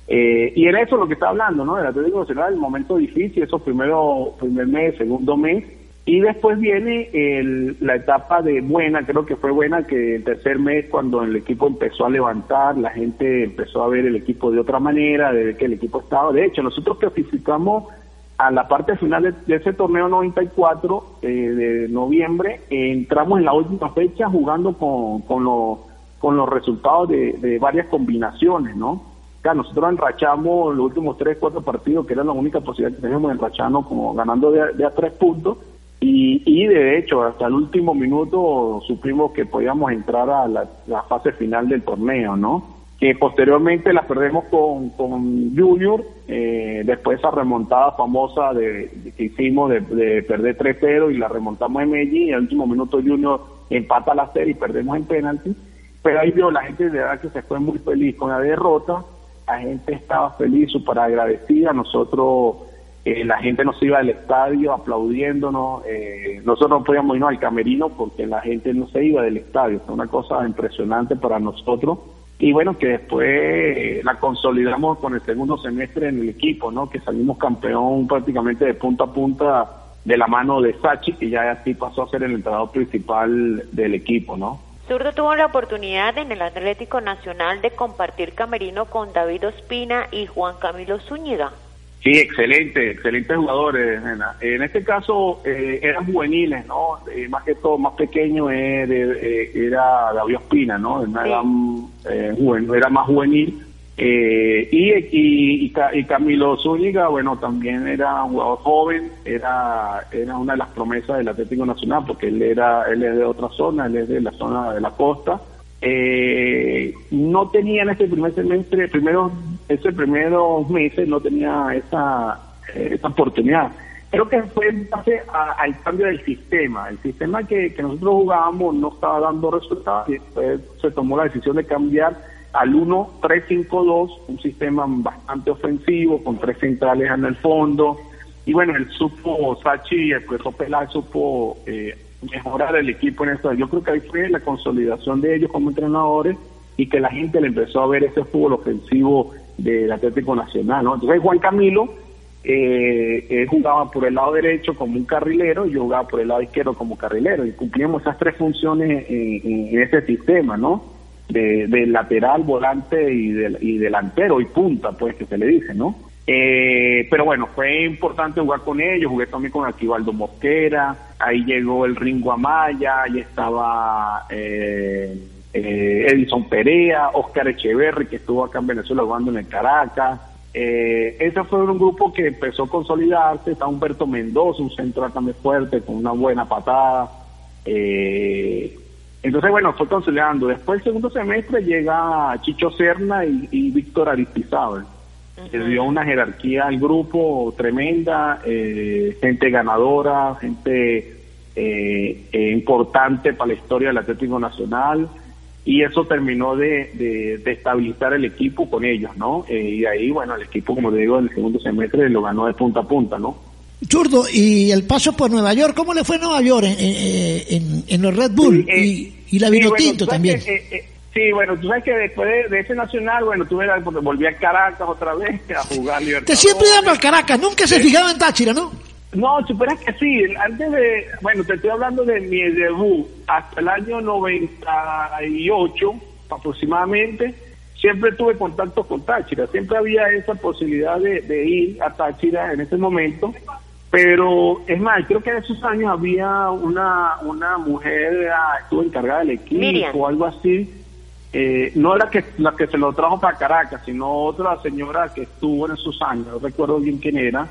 Eh, y era eso lo que está hablando, ¿no? El Atlético Nacional, el momento difícil, esos primeros, primer mes, segundo mes, y después viene el, la etapa de buena, creo que fue buena, que el tercer mes cuando el equipo empezó a levantar, la gente empezó a ver el equipo de otra manera, de ver que el equipo estaba. De hecho, nosotros clasificamos a la parte final de, ese torneo 94 eh, de noviembre, entramos en la última fecha jugando con, con, los, con los resultados de varias combinaciones, ¿no? Nosotros enrachamos los últimos tres, cuatro partidos, que era la única posibilidad que teníamos, enracharnos como ganando de, a tres puntos. Y, y, de hecho, hasta el último minuto supimos que podíamos entrar a la, fase final del torneo, ¿no? Que posteriormente la perdemos con, con Junior, eh, después esa remontada famosa de, que hicimos de, perder 3-0 y la remontamos en Medellín, y al último minuto Junior empata la serie y perdemos en penalti. Pero ahí vio la gente de verdad que se fue muy feliz con la derrota la gente estaba feliz, súper agradecida, nosotros, eh, la gente nos iba al estadio aplaudiéndonos, eh, nosotros no podíamos irnos al camerino porque la gente no se iba del estadio, una cosa impresionante para nosotros y bueno, que después eh, la consolidamos con el segundo semestre en el equipo, ¿no? Que salimos campeón prácticamente de punta a punta de la mano de Sachi, que ya así pasó a ser el entrenador principal del equipo, ¿no? Zurdo tuvo la oportunidad en el Atlético Nacional de compartir camerino con David Ospina y Juan Camilo Zúñiga. Sí, excelente, excelentes jugadores. En este caso eh, eran juveniles, ¿no? Eh, más que todo, más pequeño eh, era David Ospina, ¿no? Era, era más juvenil. Y, y, Camilo Zúñiga, bueno, también era un jugador joven, era, era una de las promesas del Atlético Nacional, porque él era él es de otra zona, él es de la zona de la costa. no tenía en este primer semestre, primero ese primeros meses no tenía esa, eh, esa oportunidad. Creo que fue en base al cambio del sistema. El sistema que, que nosotros jugábamos no estaba dando resultados y después se tomó la decisión de cambiar al 1-3-5-2, un sistema bastante ofensivo, con tres centrales en el fondo. Y bueno, él supo, Sachi, el profesor Peláez supo eh, mejorar el equipo en esto. Yo creo que ahí fue la consolidación de ellos como entrenadores y que la gente le empezó a ver ese fútbol ofensivo del Atlético Nacional, ¿no? Entonces Juan Camilo eh, jugaba por el lado derecho como un carrilero y yo jugaba por el lado izquierdo como carrilero y cumplíamos esas tres funciones en, ese sistema, ¿no? De, lateral, volante y, delantero y punta, pues que se le dice, ¿no? Eh, pero bueno, fue importante jugar con ellos, jugué también con Aquivaldo Mosquera, ahí llegó el Ringo Amaya, ahí estaba... Eh, eh, Edison Perea, Oscar Echeverri, que estuvo acá en Venezuela jugando en el Caracas. Eh, ese fue un grupo que empezó a consolidarse. Está Humberto Mendoza, un centro también fuerte, con una buena patada. Eh, entonces, bueno, fue consolidando. Después, el segundo semestre, llega Chicho Serna y, Víctor Aristizábal. Se dio una jerarquía al grupo tremenda, eh, gente ganadora, gente importante para la historia del Atlético Nacional y eso terminó de, de, estabilizar el equipo con ellos, ¿no? Eh, y ahí, bueno, el equipo, como te digo, en el segundo semestre lo ganó de punta a punta, ¿no? Churdo, y el paso por Nueva York, ¿cómo le fue a Nueva York en, en, los Red Bull y, y, la Vinotinto también? Eh, eh, sí, bueno, tú sabes que después de, ese nacional, bueno, tuve porque volví a Caracas otra vez a jugar Libertadores. Te siempre iba al Caracas, nunca se fijaba en Táchira, ¿no? No, superas que sí. Antes de, bueno, te estoy hablando de mi debut hasta el año 98 aproximadamente. Siempre tuve contacto con Táchira. Siempre había esa posibilidad de, ir a Táchira en ese momento. Pero es más, creo que en esos años había una, una mujer, ah, estuvo encargada del equipo o algo así. Eh, no era que, la que se lo trajo para Caracas, sino otra señora que estuvo en esos años, no recuerdo bien quién era,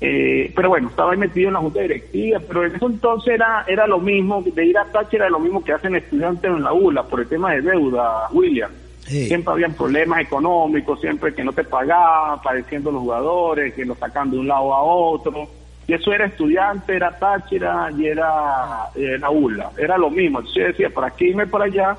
eh, pero bueno, estaba ahí metido en la junta directiva, pero en ese entonces era, era lo mismo, de ir a Táchira era lo mismo que hacen estudiantes en la ULA por el tema de deuda, William. Siempre habían problemas económicos, siempre que no te pagaban, padeciendo los jugadores, que los sacan de un lado a otro. Y eso era estudiante, era Táchira y era, la ULA. Era lo mismo. Entonces yo decía, ¿para qué irme para allá?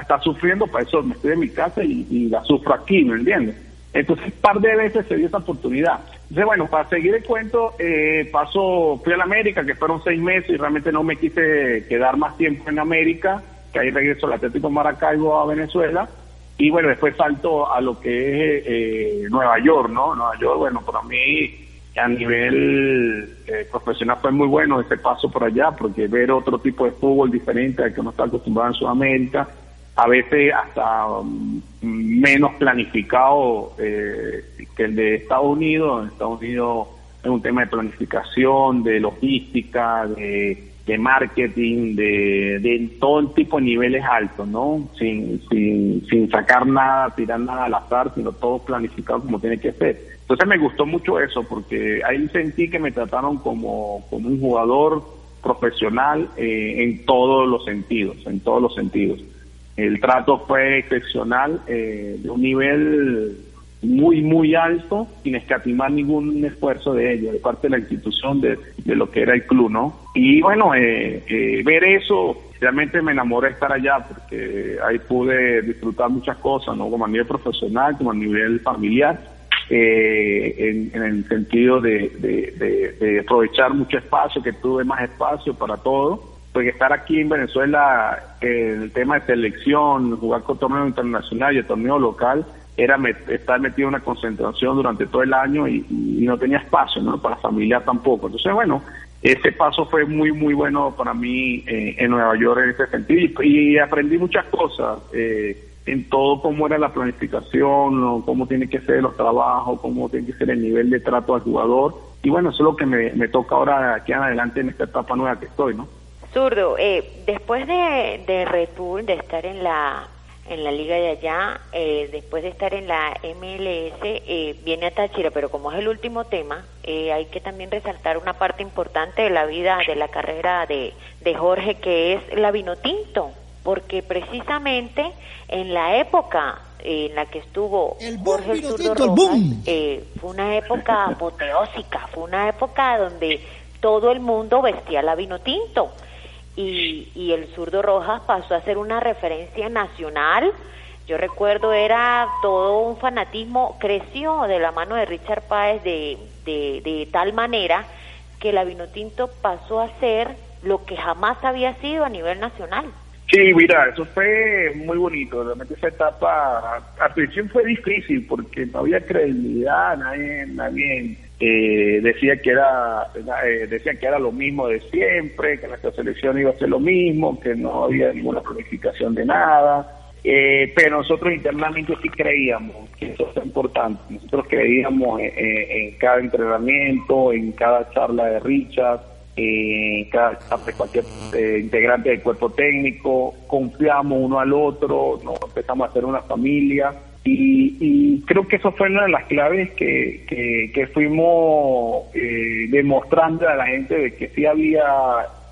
Está sufriendo, para eso me estoy en mi casa y, y la sufro aquí, ¿me entiendes? Entonces, un par de veces se dio esa oportunidad. Entonces, bueno, para seguir el cuento, eh, paso, fui a la América, que fueron seis meses y realmente no me quise quedar más tiempo en América, que ahí regreso al Atlético Maracaibo a Venezuela. Y bueno, después salto a lo que es eh, Nueva York, ¿no? Nueva York, bueno, para mí a nivel eh, profesional fue muy bueno ese paso por allá, porque ver otro tipo de fútbol diferente al que uno está acostumbrado en Sudamérica, a veces hasta mm, menos planificado eh, que el de Estados Unidos. En Estados Unidos es un tema de planificación, de logística, de, marketing, de, de todo tipo de niveles altos, ¿no? Sin, sin, sin sacar nada, tirar nada al azar, sino todo planificado como tiene que ser. Entonces me gustó mucho eso, porque ahí sentí que me trataron como, como un jugador profesional eh, en todos los sentidos, en todos los sentidos. El trato fue excepcional, eh, de un nivel muy, muy alto, sin escatimar ningún esfuerzo de ellos, de parte de la institución, de, lo que era el club, ¿no? Y bueno, eh, eh, ver eso, realmente me enamoré de estar allá, porque ahí pude disfrutar muchas cosas, ¿no? Como a nivel profesional, como a nivel familiar, en, el sentido de, aprovechar mucho espacio, que tuve más espacio para todo porque estar aquí en Venezuela, el tema de selección, jugar con torneo internacional y el torneo local, era estar metido en una concentración durante todo el año y, no tenía espacio, ¿no? Para familia tampoco. Entonces, bueno, ese paso fue muy, muy bueno para mí eh, en Nueva York en ese sentido y, aprendí muchas cosas. Eh, en todo cómo era la planificación, cómo tiene que ser los trabajos, cómo tiene que ser el nivel de trato al jugador. Y bueno, eso es lo que me, me toca ahora aquí en adelante en esta etapa nueva que estoy, ¿no? Zurdo, eh, después de, de Red Bull, de estar en la en la liga de allá, eh, después de estar en la MLS, eh, viene a Táchira, pero como es el último tema, eh, hay que también resaltar una parte importante de la vida, de la carrera de, de Jorge, que es la Vinotinto, porque precisamente en la época en la que estuvo El boom, Jorge el el Rojas, boom. eh, fue una época apoteósica, fue una época donde todo el mundo vestía la vino tinto y, y el zurdo Rojas pasó a ser una referencia nacional. Yo recuerdo era todo un fanatismo, creció de la mano de Richard Páez de, de, de tal manera que la vino tinto pasó a ser lo que jamás había sido a nivel nacional. Sí, mira, eso fue muy bonito. Realmente esa etapa, al principio fue difícil porque no había credibilidad, nadie, nadie eh, decía que era, eh, decían que era lo mismo de siempre, que nuestra selección iba a ser lo mismo, que no había ninguna planificación de nada. Eh, pero nosotros internamente sí creíamos que eso es importante. Nosotros creíamos en, en- en cada entrenamiento, en cada charla de Richard, en cada cualquier eh, integrante del cuerpo técnico. Confiamos uno al otro, nos empezamos a hacer una familia. Y, y creo que eso fue una de las claves que, que, fuimos eh, demostrando a la gente de que sí había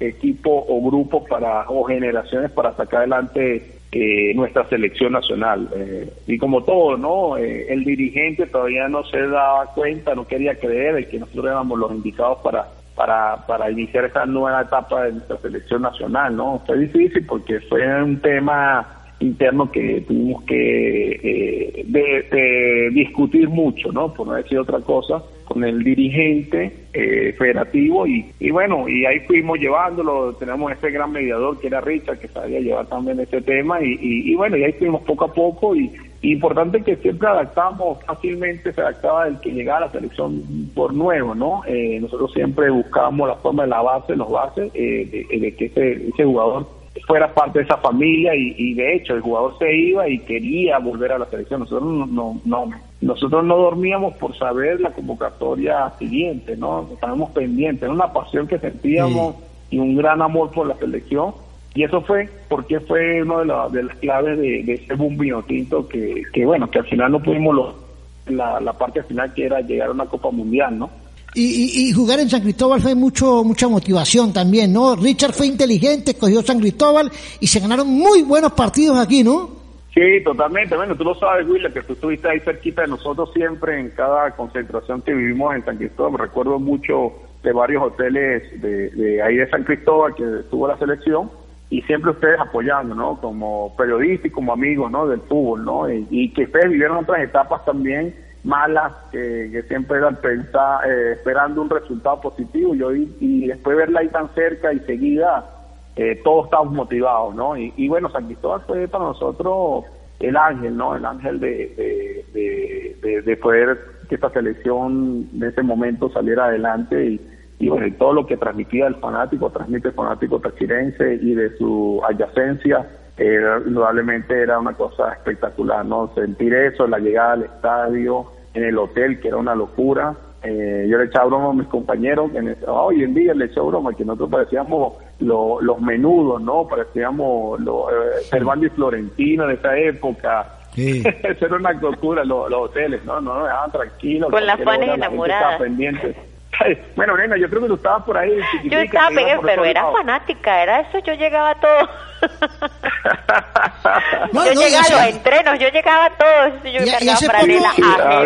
equipo o grupo para o generaciones para sacar adelante eh, nuestra selección nacional. Eh, y como todo, ¿no? Eh, el dirigente todavía no se daba cuenta, no quería creer que nosotros éramos los indicados para para, para iniciar esta nueva etapa de nuestra selección nacional, ¿no? Fue difícil porque fue un tema interno que tuvimos que eh, discutir mucho, ¿no? Por no decir otra cosa, con el dirigente eh, federativo y, y bueno, y ahí fuimos llevándolo, tenemos ese gran mediador que era Richard, que sabía llevar también ese tema y, y, bueno, y ahí fuimos poco a poco y importante que siempre adaptamos fácilmente, se adaptaba el que llegaba a la selección por nuevo, ¿no? Eh, nosotros siempre buscábamos la forma de la base, los bases, eh, de, de que ese, ese jugador fuera parte de esa familia y, y de hecho el jugador se iba y quería volver a la selección. Nosotros no, no, no- nosotros no dormíamos por saber la convocatoria siguiente, ¿no? Estábamos pendientes, era una pasión que sentíamos y un gran amor por la selección. Y eso fue porque fue una de, la- de las claves de, de ese boom vino tinto que, que, bueno, que al final no pudimos lo- la, la parte final que era llegar a una Copa Mundial, ¿no? Y, y- y jugar en San Cristóbal fue mucho mucha motivación también, ¿no? Richard fue inteligente, cogió San Cristóbal y se ganaron muy buenos partidos aquí, ¿no? Sí, totalmente. Bueno, tú lo sabes, Will, que tú estuviste ahí cerquita de nosotros siempre en cada concentración que vivimos en San Cristóbal. Recuerdo mucho de varios hoteles de, de ahí de San Cristóbal que estuvo la selección y siempre ustedes apoyando, ¿no? Como periodistas y como amigos, ¿no? Del fútbol, ¿no? Y, que ustedes vivieron otras etapas también malas que, siempre eran pensar, eh, esperando un resultado positivo y, hoy, y después verla ahí tan cerca y seguida eh, todos estamos motivados, ¿no? Y, bueno, San Cristóbal fue para nosotros el ángel, ¿no? El ángel de, de, de, de- de poder que esta selección en ese momento saliera adelante y, y bueno, y todo lo que transmitía el fanático, transmite el fanático tachirense y de su adyacencia, eh, indudablemente era una cosa espectacular, ¿no? Sentir eso, la llegada al estadio, en el hotel, que era una locura. Eh, yo le echaba broma a mis compañeros, que en ese- hoy en día le echaba broma, que nosotros parecíamos lo- los menudos, ¿no? Parecíamos los eh, y Florentino de esa época. Sí. Eso era una locura, los, los hoteles, ¿no? No nos dejaban tranquilos. Con las fanes enamoradas. pendiente. Bueno, nena, yo creo que tú estabas por ahí. Yo estaba pero era fanática, era eso, yo llegaba a todo. No, yo no, llegaba a los entrenos, yo llegaba a todo eso, yo Y- y hace poco- Ah.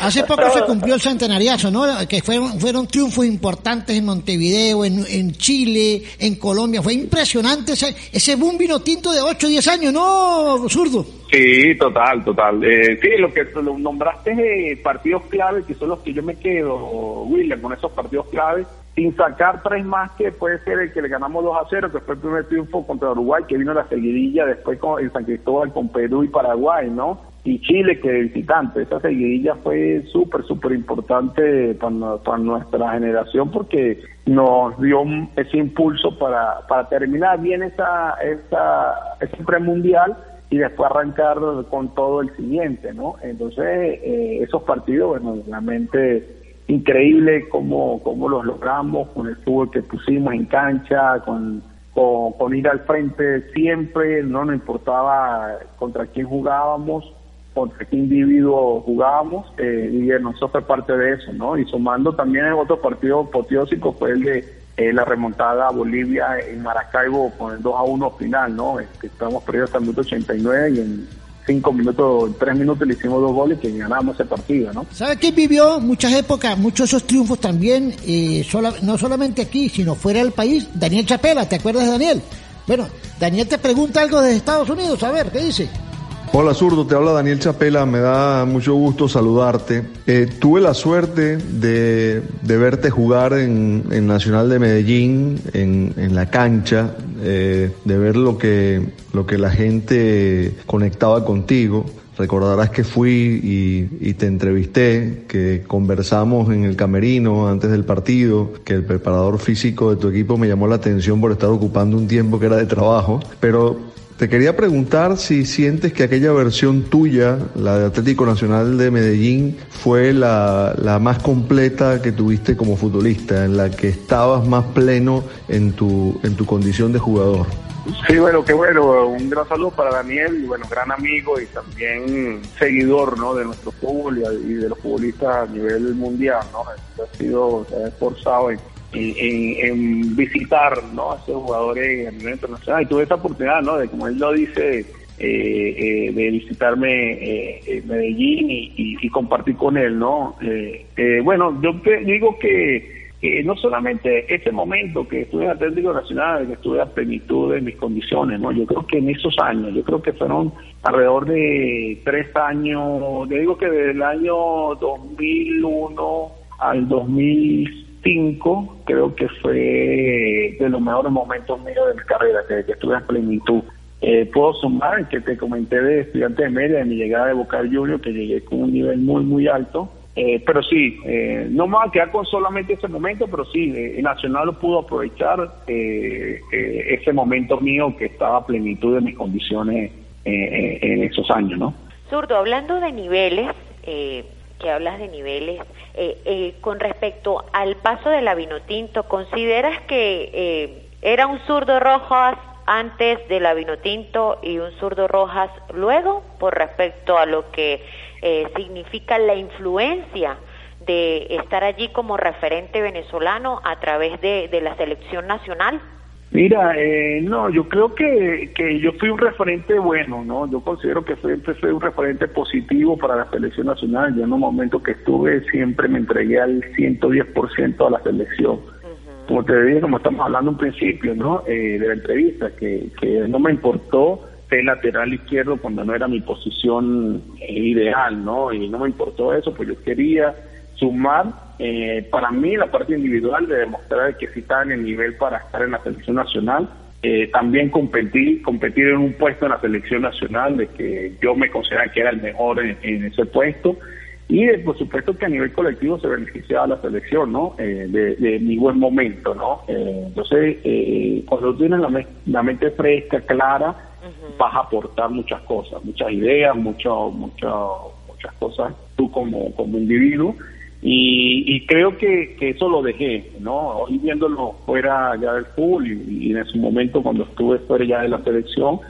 Hace poco se cumplió el centenariazo, ¿no? Que fueron, fueron triunfos importantes en Montevideo, en, en Chile, en Colombia. Fue impresionante ese, ese boom vino tinto de 8 o 10 años, ¿no, zurdo? Sí, total, total. Eh, sí, lo que lo nombraste eh, partidos clave, que son los que yo me quedo, William, con esos partidos clave, sin sacar tres más que puede ser el que le ganamos 2 a 0, que fue el primer triunfo contra Uruguay, que vino la seguidilla después con, en San Cristóbal con Perú y Paraguay, ¿no? Y Chile que visitante. Esa seguidilla fue súper, súper importante para, nuestra generación porque nos dio ese impulso para, para terminar bien esa, esa, ese premundial y después arrancar con todo el siguiente, ¿no? Entonces, eh, esos partidos, bueno, realmente increíble cómo, cómo los logramos con el fútbol que pusimos en cancha, con, con, ir al frente siempre, no nos importaba contra quién jugábamos, contra qué individuo jugábamos, eh, y eso fue parte de eso, ¿no? Y sumando también el otro partido apoteósico fue el de eh, la remontada a Bolivia en Maracaibo con el 2 a 1 final, ¿no? Este, estamos perdidos hasta el minuto 89 y en cinco minutos, tres minutos le hicimos dos goles y ganamos ese partido, ¿no? ¿Sabe quién vivió muchas épocas, muchos esos triunfos también, eh, no solamente aquí, sino fuera del país? Daniel Chapela, ¿te acuerdas de Daniel? Bueno, Daniel te pregunta algo desde Estados Unidos, a ver, ¿qué dice? Hola zurdo, te habla Daniel Chapela, me da mucho gusto saludarte. Eh, tuve la suerte de, verte jugar en, Nacional de Medellín, en, la cancha, eh, de ver lo que, lo que la gente conectaba contigo. Recordarás que fui y, y, te entrevisté, que conversamos en el camerino antes del partido, que el preparador físico de tu equipo me llamó la atención por estar ocupando un tiempo que era de trabajo, pero te quería preguntar si sientes que aquella versión tuya, la de Atlético Nacional de Medellín, fue la, la, más completa que tuviste como futbolista, en la que estabas más pleno en tu, en tu condición de jugador. Sí, bueno, qué bueno. Un gran saludo para Daniel y bueno, gran amigo y también seguidor ¿no? de nuestro fútbol y, de los futbolistas a nivel mundial. ¿no? Ha sido se ha esforzado en en, visitar ¿no? a esos jugadores a nivel internacional. Y tuve esa oportunidad, ¿no? de como él lo dice, eh, eh, de visitarme eh, Medellín y, compartir con él. ¿no? Eh, bueno, yo digo que no solamente ese momento que estuve en Atlético Nacional, que estuve a plenitud de mis condiciones, ¿no? Yo creo que en esos años, yo creo que fueron alrededor de tres años, yo digo que desde el año 2001 al 2000 cinco, creo que fue de los mejores momentos míos de mi carrera, que, que estuve en plenitud. Eh, puedo sumar que te comenté de estudiante de media, de mi llegada de Boca Juniors, que llegué con un nivel muy, muy alto. Eh, pero sí, eh, no me voy a quedar con solamente ese momento, pero sí, el Nacional pudo aprovechar ese momento mío que estaba a plenitud de mis condiciones en esos años, ¿no? Zurdo, hablando de niveles, que hablas de niveles, eh, eh, con respecto al paso de la Vinotinto, ¿consideras que eh, era un zurdo Rojas antes de la Vinotinto y un zurdo Rojas luego, por respecto a lo que significa la influencia de estar allí como referente venezolano a través de la selección nacional? Mira, eh, no, yo creo que, que yo fui un referente bueno, ¿no? Yo considero que siempre fui un referente positivo para la selección nacional. Yo en un momento que estuve siempre me entregué al 110% a la selección. Como te dije, como estamos hablando un principio, ¿no? Eh, de la entrevista, que, que no me importó ser lateral izquierdo cuando no era mi posición eh, ideal, ¿no? Y no me importó eso, pues yo quería sumar eh, para mí la parte individual de demostrar que sí está en el nivel para estar en la selección nacional, eh, también competir, competir en un puesto en la selección nacional, de que yo me consideraba que era el mejor en, ese puesto, y por supuesto que a nivel colectivo se beneficiaba la selección, ¿no? Eh, de, mi buen momento, ¿no? entonces, cuando tienes la, mente fresca, clara, vas a aportar muchas cosas, muchas ideas, mucho, mucho, muchas cosas tú como, como individuo y, creo que, eso lo dejé, ¿no? Hoy viéndolo fuera ya del fútbol y, en su momento cuando estuve fuera ya de la selección,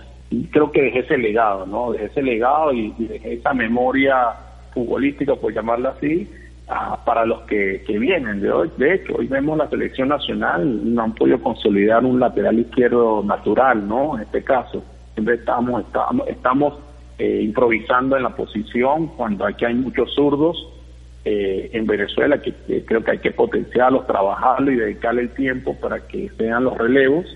creo que dejé ese legado, ¿no? Dejé ese legado y, dejé esa memoria futbolística, por llamarla así, para los que, vienen de hoy. De hecho, hoy vemos la selección nacional, no han podido consolidar un lateral izquierdo natural, ¿no? En este caso, siempre estamos, estamos, estamos eh, improvisando en la posición cuando aquí hay muchos zurdos eh, en Venezuela, que, creo que hay que potenciarlos, trabajarlo y dedicarle el tiempo para que sean los relevos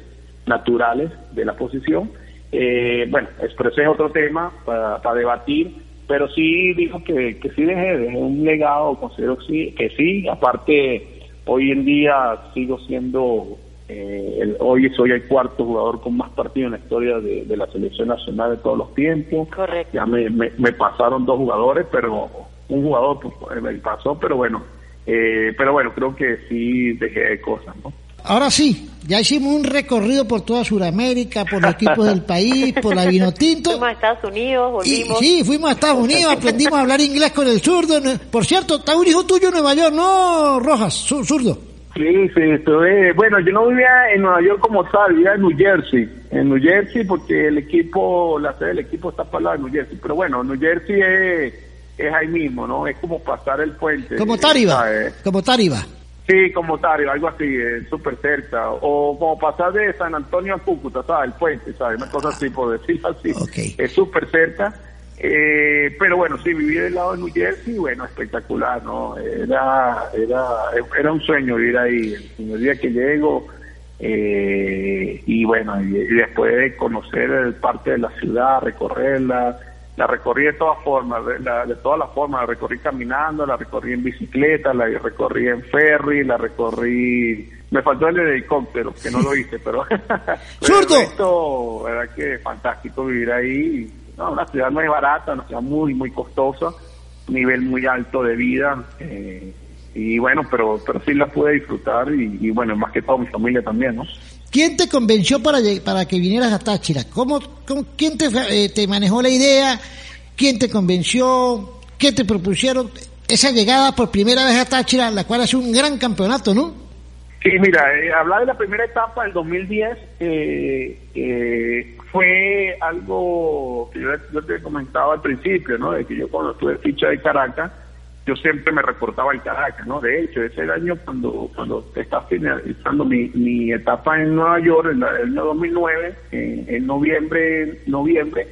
naturales de la posición. Eh, bueno, expresé otro tema para, debatir, pero sí dijo que, que sí dejé, un legado, considero que sí, que sí, aparte hoy en día sigo siendo, eh, hoy soy el cuarto jugador con más partidos en la historia de, la selección nacional de todos los tiempos. Correcto. Ya me, me pasaron dos jugadores, pero un jugador pues, me pasó, pero bueno, eh, pero bueno, creo que sí dejé de cosas, ¿no? ahora sí, ya hicimos un recorrido por toda Sudamérica, por los equipos del país, por la Vinotinto. Fuimos a Estados Unidos, volvimos. sí, fuimos a Estados Unidos, aprendimos a hablar inglés con el zurdo. Por cierto, está un hijo tuyo en Nueva York, ¿no, Rojas? Zurdo. Sí, sí, estuve, bueno, yo no vivía en Nueva York como tal, vivía en New Jersey, en New Jersey porque el equipo, la sede del equipo está para lado de New Jersey, pero bueno, New Jersey es, es ahí mismo, ¿no? Es como pasar el puente. Como Tariba, como Tariba. Sí, como Tariba, algo así, súper cerca, o como pasar de San Antonio a Cúcuta, ¿sabes? El puente, ¿sabes? Una cosa así, por decirlo así. Es súper cerca eh, pero bueno, sí, viví del lado de New Jersey, bueno, espectacular, ¿no? Era, era, era un sueño vivir ahí. El primer día que llego, eh, y bueno, y, después de conocer parte de la ciudad, recorrerla, la recorrí de todas formas, de, de todas las formas, la recorrí caminando, la recorrí en bicicleta, la recorrí en ferry, la recorrí... Me faltó el helicóptero, que no lo hice, pero... ¡Surdo! esto, verdad que fantástico vivir ahí no, una ciudad no es barata, una ciudad muy, muy costosa, nivel muy alto de vida. Eh, y bueno, pero, pero sí la pude disfrutar y, bueno, más que todo mi familia también, ¿no? ¿Quién te convenció para, para que vinieras a Táchira? ¿Cómo, ¿Quién te, eh, te manejó la idea? ¿Quién te convenció? ¿Qué te propusieron? Esa llegada por primera vez a Táchira, la cual es un gran campeonato, ¿no? Sí, mira, eh, hablar de la primera etapa del 2010, eh, eh, fue algo que yo, te comentaba al principio, ¿no? De que yo cuando estuve ficha de Caracas, yo siempre me reportaba al Caracas, ¿no? De hecho, ese año cuando cuando está finalizando mi, mi etapa en Nueva York, en el año 2009, en, noviembre, noviembre,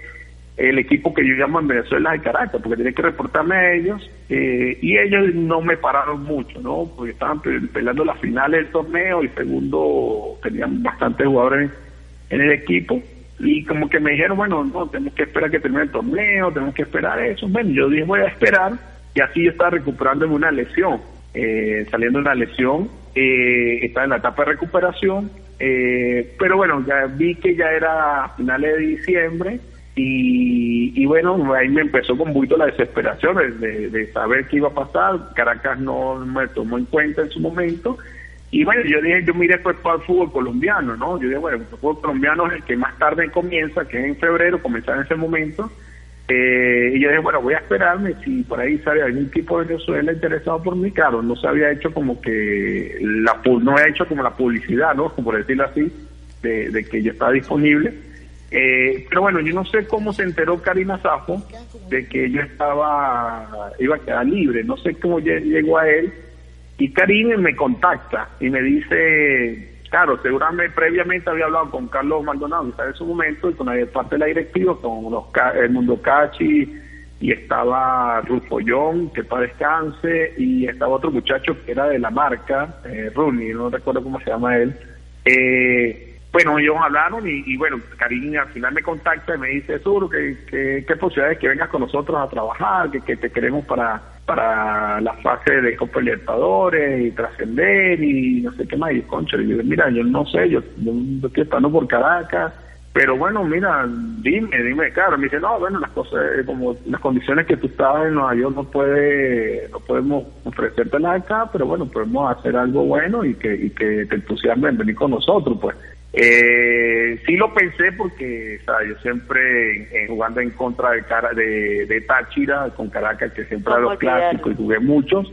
el equipo que yo llamo en Venezuela de Caracas, porque tenía que reportarme a ellos, eh, y ellos no me pararon mucho, ¿no? Porque estaban peleando las finales del torneo y segundo tenían bastantes jugadores en el equipo y como que me dijeron, bueno, no, tenemos que esperar que termine el torneo, tenemos que esperar eso. Bueno, yo dije, voy a esperar, y así yo estaba recuperándome una lesión, eh, saliendo de una lesión, eh, estaba en la etapa de recuperación, eh, pero bueno, ya vi que ya era finales de diciembre, y, y, bueno, ahí me empezó con poquito la desesperación de, de, saber qué iba a pasar. Caracas no me tomó en cuenta en su momento y bueno, yo dije, yo miré pues para el fútbol colombiano, ¿no? Yo dije, bueno, el fútbol colombiano es el que más tarde comienza, que es en febrero, comenzar en ese momento. Eh, y yo dije, bueno, voy a esperarme si por ahí sale algún equipo de Venezuela interesado por mí. Claro, no se había hecho como que, la no había hecho como la publicidad, ¿no? Como por decirlo así, de, que yo estaba disponible. Eh, pero bueno, yo no sé cómo se enteró Karina Safo de que yo estaba, iba a quedar libre. No sé cómo llegó a él y Karim me contacta y me dice, claro, seguramente previamente había hablado con Carlos Maldonado, que en su momento, y con la parte de la directiva, con los, el Mundo Cachi, y estaba Rufo Young, que para descanse, y estaba otro muchacho que era de la marca, eh, no recuerdo cómo se llama él. Eh, bueno, ellos hablaron y, bueno, Karim al final me contacta y me dice, Suro, que, que, qué posibilidades que vengas con nosotros a trabajar, que, que te queremos para para la fase de Copa Libertadores y trascender y no sé qué más. Y concha, y yo, mira, yo no sé, yo, estoy estando por Caracas, pero bueno, mira, dime, dime, claro. Me dice, no, bueno, las cosas, eh, como las condiciones que tú estabas en Nueva York no puede, no podemos ofrecértelas acá, pero bueno, podemos hacer algo bueno y que, y que te entusiasme en venir con nosotros, pues. Eh, sí lo pensé porque yo siempre jugando en contra de cara de, de Táchira con Caracas que siempre era los clásicos y jugué muchos.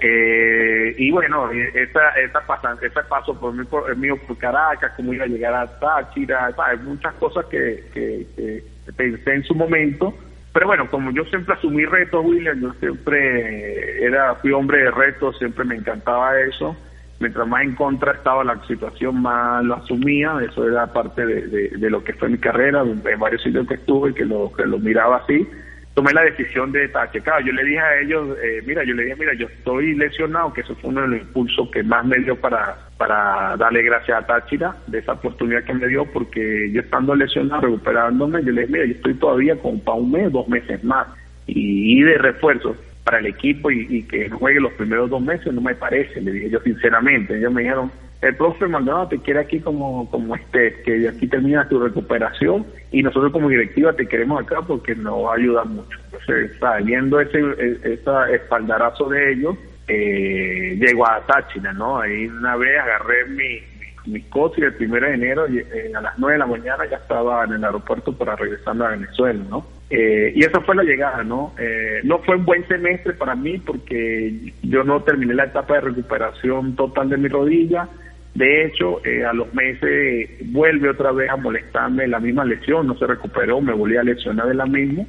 Eh, y bueno esa esa pasan, ese paso por mí por, mío por Caracas cómo iba a llegar a Táchira hay muchas cosas que, que, pensé en su momento. Pero bueno como yo siempre asumí retos William yo siempre era fui hombre de retos siempre me encantaba eso mientras más en contra estaba la situación, más lo asumía, eso era parte de, lo que fue mi carrera, en varios sitios que estuve, que lo, que lo miraba así, tomé la decisión de estar Yo le dije a ellos, eh, mira, yo le dije, mira, yo estoy lesionado, que eso fue uno de los impulsos que más me dio para, para darle gracias a Táchira de esa oportunidad que me dio, porque yo estando lesionado, recuperándome, yo le dije, mira, yo estoy todavía como para dos meses más, y, y de refuerzo para el equipo y, que juegue los primeros dos meses, no me parece, le dije yo sinceramente. Ellos me dijeron, el profe Maldonado te quiere aquí como, como estés, que aquí termina tu recuperación y nosotros como directiva te queremos acá porque nos va a ayudar mucho. Entonces, viendo ese, ese espaldarazo de ellos, eh, llego a Táchira, ¿no? Ahí una vez agarré mi, mis cosas y el primero de enero eh, a las 9 de la mañana ya estaba en el aeropuerto para regresar a Venezuela, ¿no? Eh, y esa fue la llegada, ¿no? Eh, no fue un buen semestre para mí porque yo no terminé la etapa de recuperación total de mi rodilla. De hecho, a los meses vuelve otra vez a molestarme la misma lesión, no se recuperó, me volví a lesionar de la misma.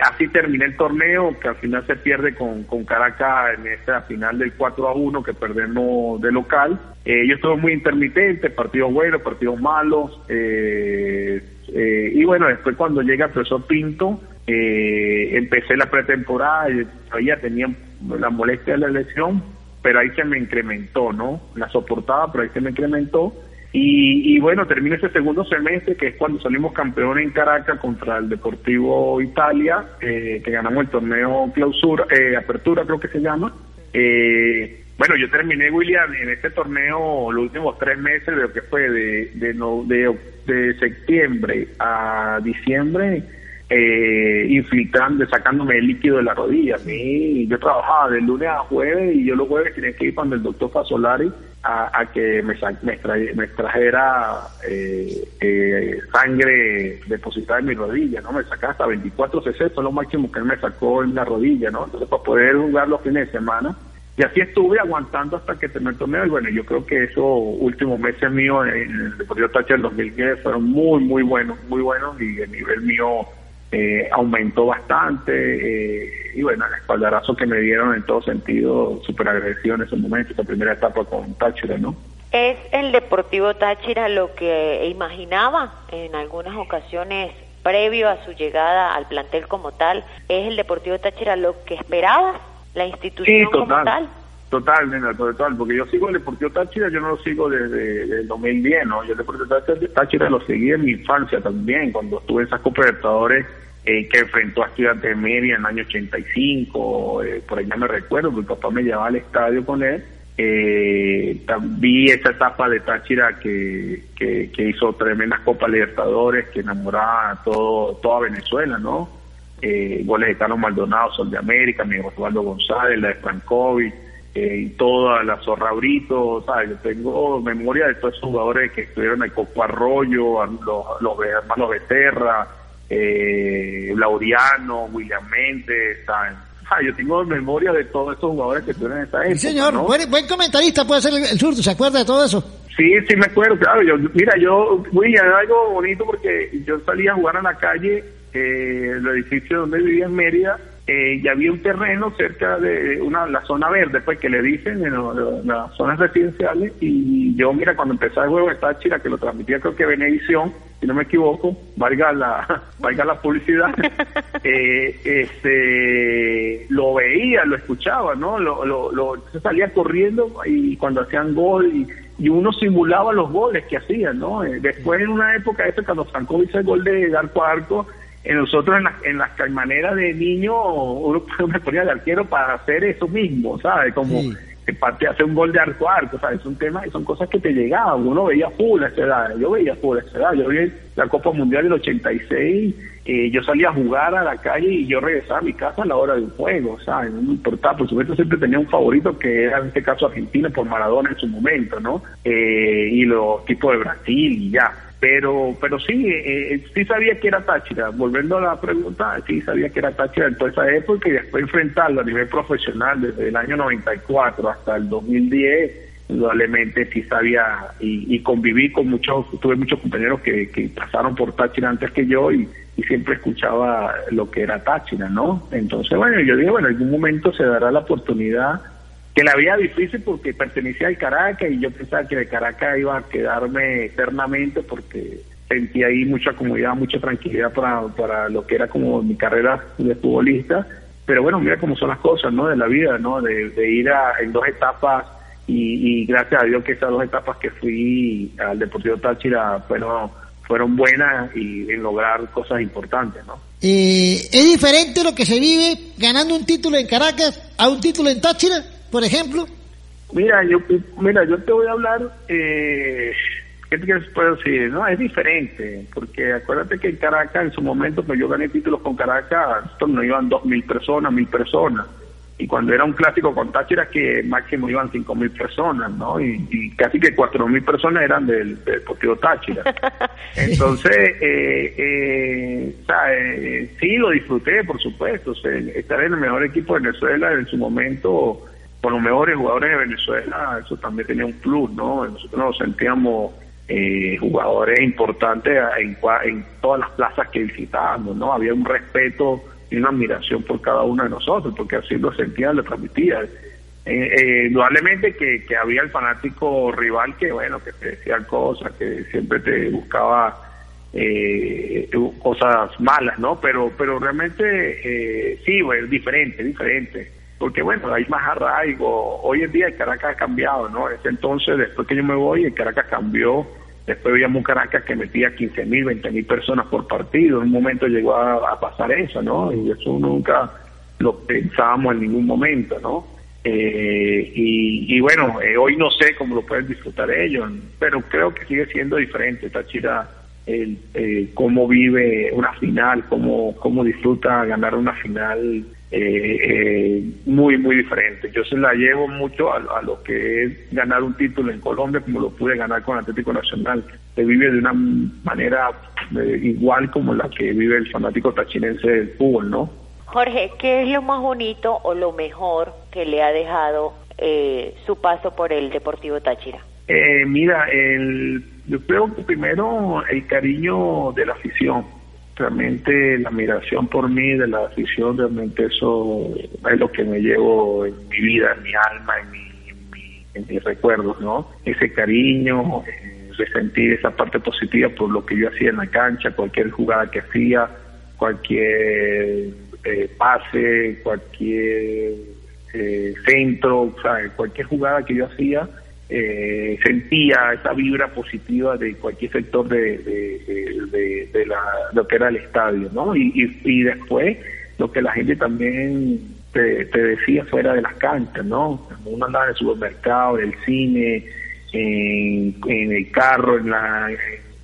así terminé el torneo, que al final se pierde con, con Caracas en esta final del 4 a 1 que perdemos de local. yo estuve muy intermitente, partidos buenos, partidos malos. Eh, eh, y bueno, después cuando llega el profesor Pinto, eh, empecé la pretemporada y todavía tenía la molestia de la elección, pero ahí se me incrementó, ¿no? La soportaba, pero ahí se me incrementó. Y, bueno, termina ese segundo semestre, que es cuando salimos campeones en Caracas contra el Deportivo Italia, eh, que ganamos el torneo clausura, apertura creo que se llama. Bueno, yo terminé, William, en este torneo los últimos tres meses, de lo que fue de, de, de de septiembre a diciembre eh, infiltrando, sacándome el líquido de la rodilla. A mí, yo trabajaba de lunes a jueves y yo los jueves tenía que ir cuando el doctor Fasolari a, a que me, me, trajera eh, eh, sangre depositada en mi rodilla, ¿no? Me sacaba hasta 24 cc, fue lo máximo que él me sacó en la rodilla, ¿no? Entonces, para poder jugar los fines de semana, y así estuve aguantando hasta que terminó el torneo. Y bueno, yo creo que esos últimos meses míos en el Deportivo Táchira del 2010 fueron muy, muy buenos, muy buenos. Y el nivel mío eh, aumentó bastante. Eh, y bueno, el espaldarazo que me dieron en todo sentido, súper agradecido en ese momento, esa primera etapa con Táchira, ¿no? ¿Es el Deportivo Táchira lo que imaginaba en algunas ocasiones previo a su llegada al plantel como tal? ¿Es el Deportivo Táchira lo que esperabas? La institución total, como tal. Total, nena, total, porque yo sigo el Deportivo Táchira, yo no lo sigo desde, el 2010, ¿no? Yo el Deportivo Táchira lo seguí en mi infancia también, cuando estuve en esas Copa eh, que enfrentó a Estudiantes de Media en el año 85, eh, por ahí ya me recuerdo, mi papá me llevaba al estadio con él. Eh, vi esa etapa de Táchira que, que, que hizo tremendas Copas Libertadores, que enamoraba a todo, toda Venezuela, ¿no? Eh, goles de Carlos Maldonado, Sol de América, Miguel Osvaldo González, la de Frankovic, eh, y toda la Zorra Brito, ¿sabes? Yo tengo memoria de todos esos jugadores que estuvieron en Coco Arroyo, los, los hermanos Becerra, eh, Laureano, William Méndez, ¿sabes? yo tengo memoria de todos esos jugadores que estuvieron en esa época. Sí, señor, buen, comentarista puede ser el, el ¿se acuerda de todo eso? Sí, sí me acuerdo, claro. Yo, mira, yo, William, algo bonito porque yo salía a jugar a la calle eh, el edificio donde vivía en Mérida, eh, ya había un terreno cerca de una la zona verde, pues que le dicen en, las zonas residenciales. Y yo, mira, cuando empezó el juego de Táchira, que lo transmitía creo que Venevisión, si no me equivoco, valga la, valga la publicidad, eh, este, lo veía, lo escuchaba, ¿no? Lo, lo, lo, salía corriendo y cuando hacían gol y, y uno simulaba los goles que hacían, ¿no? Eh, después en una época, esa cuando Franco hizo el gol de a arco, nosotros en, la, en las caimaneras de niño uno me ponía de arquero para hacer eso mismo, ¿sabes? Como que parte hacer un gol de arco a arco, ¿sabes? Es un tema, son cosas que te llegaban, uno veía full a esa edad, yo veía full a esa edad, yo vi la Copa Mundial del 86, eh, yo salía a jugar a la calle y yo regresaba a mi casa a la hora del juego, ¿sabes? No me importaba, por supuesto siempre tenía un favorito que era en este caso Argentina por Maradona en su momento, ¿no? Eh, y los tipos de Brasil y ya pero pero sí eh, eh, sí sabía que era Táchira. Volviendo a la pregunta sí sabía que era Táchira en toda esa época y después enfrentarlo a nivel profesional desde el año 94 hasta el 2010 indudablemente sí sabía y, conviví con muchos tuve muchos compañeros que, que pasaron por Táchira antes que yo y, y siempre escuchaba lo que era Táchira no entonces bueno yo digo bueno en algún momento se dará la oportunidad que la vida difícil porque pertenecía al Caracas y yo pensaba que de Caracas iba a quedarme eternamente porque sentía ahí mucha comodidad, mucha tranquilidad para, para lo que era como mi carrera de futbolista. Pero bueno, mira cómo son las cosas, ¿no? De la vida, ¿no? De, ir a, en dos etapas y, gracias a Dios que esas dos etapas que fui al Deportivo Táchira fueron, fueron buenas y en lograr cosas importantes, ¿no? Eh, ¿Es diferente lo que se vive ganando un título en Caracas a un título en Táchira? Por ejemplo? Mira, yo, mira, yo te voy a hablar, eh, ¿qué te puedo decir? No, es diferente, porque acuérdate que en Caracas, en su momento, que yo gané títulos con Caracas, no iban dos mil personas, mil personas. y cuando era un clásico con Táchira que máximo iban 5.000 personas, ¿no? Y, casi que 4.000 personas eran del, Deportivo Táchira. Entonces, eh, eh, eh, sí, lo disfruté, por supuesto. estar en el mejor equipo de Venezuela en su momento, con los mejores jugadores de Venezuela, eso también tenía un plus, ¿no? Nosotros nos sentíamos eh, jugadores importantes en, todas las plazas que visitábamos, ¿no? Había un respeto y una admiración por cada uno de nosotros, porque así lo sentía, lo transmitía. Eh, eh, indudablemente que, que, había el fanático rival que, bueno, que te decía cosas, que siempre te buscaba eh, cosas malas, ¿no? Pero, pero realmente eh, sí, bueno, diferente, diferente. Porque, bueno, hay más arraigo. Hoy en día el Caracas ha cambiado, ¿no? Ese entonces, después que yo me voy, el Caracas cambió Después veíamos un Caracas que metía 15 mil, 20 mil personas por partido. En un momento llegó a, pasar eso, ¿no? Y eso nunca lo pensábamos en ningún momento, ¿no? Eh, y, bueno, eh, hoy no sé cómo lo pueden disfrutar ellos, pero creo que sigue siendo diferente Táchira, el, eh, cómo vive una final, cómo, cómo disfruta ganar una final eh, eh, muy, muy diferente. Yo se la llevo mucho a, lo que es ganar un título en Colombia, como lo pude ganar con Atlético Nacional. Se vive de una manera eh, igual como la que vive el fanático tachinense del fútbol, ¿no? Jorge, ¿qué es lo más bonito o lo mejor que le ha dejado eh, su paso por el Deportivo Táchira? mira, el, yo creo que primero el cariño de la afición realmente la admiración por mí, de la afición, realmente eso es lo que me llevo en mi vida, en mi alma, en, mi, en, mis recuerdos, ¿no? Ese cariño, eh, sentir esa parte positiva por lo que yo hacía en la cancha, cualquier jugada que hacía, cualquier eh, pase, cualquier eh, centro, cualquier jugada que yo hacía, eh, sentía esa vibra positiva de cualquier sector de, de, la, lo que era el estadio, ¿no? Y, y, después lo que la gente también te, decía fuera de las canchas, ¿no? Uno andaba en el supermercado, en el cine, en, el carro, en, la,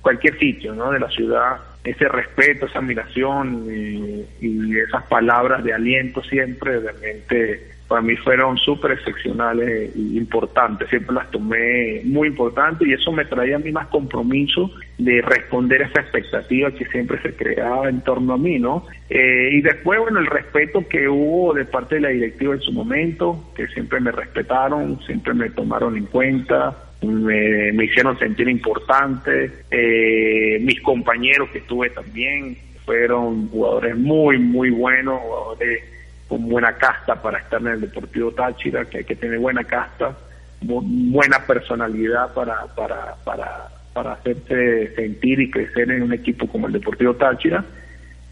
cualquier sitio, ¿no? De la ciudad, ese respeto, esa admiración y, y esas palabras de aliento siempre realmente para mí fueron súper excepcionales e importantes, siempre las tomé muy importantes y eso me traía a mí más compromiso de responder a esa expectativa que siempre se creaba en torno a mí, ¿no? Eh, y después, bueno, el respeto que hubo de parte de la directiva en su momento, que siempre me respetaron, siempre me tomaron en cuenta, me, hicieron sentir importante, eh, mis compañeros que tuve también fueron jugadores muy, muy buenos, jugadores con buena casta para estar en el Deportivo Táchira, que hay que tener buena casta, buena personalidad para, para, para, para hacerse sentir y crecer en un equipo como el Deportivo Táchira.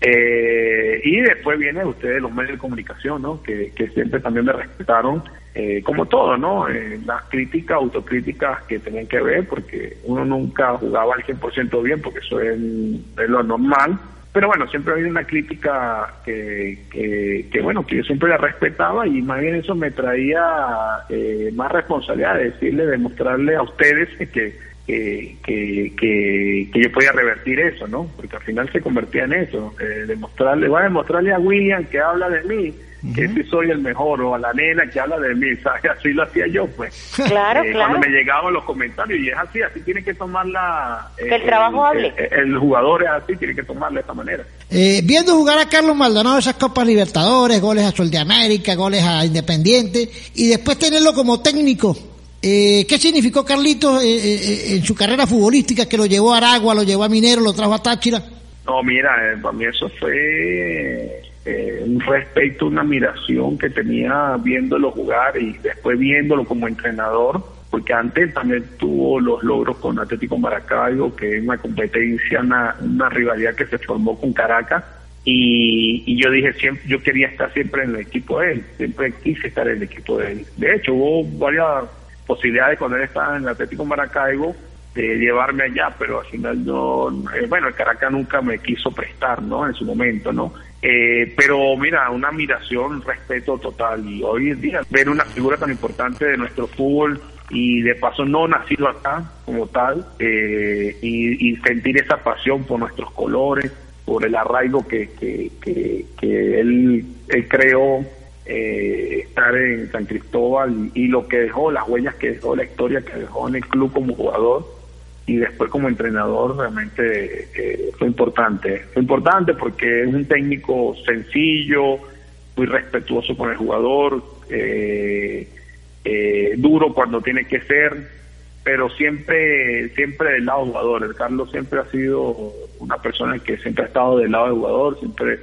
Eh, y después vienen ustedes los medios de comunicación, ¿no? Que, siempre también me respetaron, eh, como todo, ¿no? Eh, las críticas, autocríticas que tenían que ver, porque uno nunca jugaba al 100% bien, porque eso es, es lo normal pero bueno, siempre ha habido una crítica que, que, bueno, que yo siempre la respetaba y más bien eso me traía eh, más responsabilidad de decirle, de mostrarle a ustedes que, que, que, que, yo podía revertir eso, ¿no? Porque al final se convertía en eso, eh, demostrarle, voy a demostrarle a William que habla de mí, que si soy el mejor, o a la nena que habla de mí, ¿sabes? Así lo hacía yo, pues. Claro, eh, claro. Cuando me llegaban los comentarios, y es así, así tiene que tomarla. Eh, que el trabajo hable. El, jugador es así, tiene que tomarla de esta manera. Eh, viendo jugar a Carlos Maldonado esas Copas Libertadores, goles a Sol de América, goles a Independiente, y después tenerlo como técnico. Eh, ¿Qué significó Carlitos en su carrera futbolística que lo llevó a Aragua, lo llevó a Minero, lo trajo a Táchira? No, mira, para mí eso fue eh, un respeto, una admiración que tenía viéndolo jugar y después viéndolo como entrenador, porque antes también tuvo los logros con Atlético Maracaibo, que es una competencia, una, rivalidad que se formó con Caracas. Y, yo dije siempre, yo quería estar siempre en el equipo de él, siempre quise estar en el equipo de él. De hecho, hubo varias posibilidades cuando él estaba en el Atlético Maracaibo de llevarme allá, pero al final no, eh, bueno, el Caracas nunca me quiso prestar, ¿no? En su momento, ¿no? Eh, pero mira, una admiración, respeto total. Y hoy en día ver una figura tan importante de nuestro fútbol y de paso no nacido acá como tal, eh, y, sentir esa pasión por nuestros colores, por el arraigo que, que, que, él, creó eh, estar en San Cristóbal y, lo que dejó, las huellas que dejó, la historia que dejó en el club como jugador y después como entrenador realmente eh, fue importante. Fue importante porque es un técnico sencillo, muy respetuoso con el jugador, eh, eh, duro cuando tiene que ser, pero siempre siempre del lado jugador. Carlos siempre ha sido una persona que siempre ha estado del lado del jugador, siempre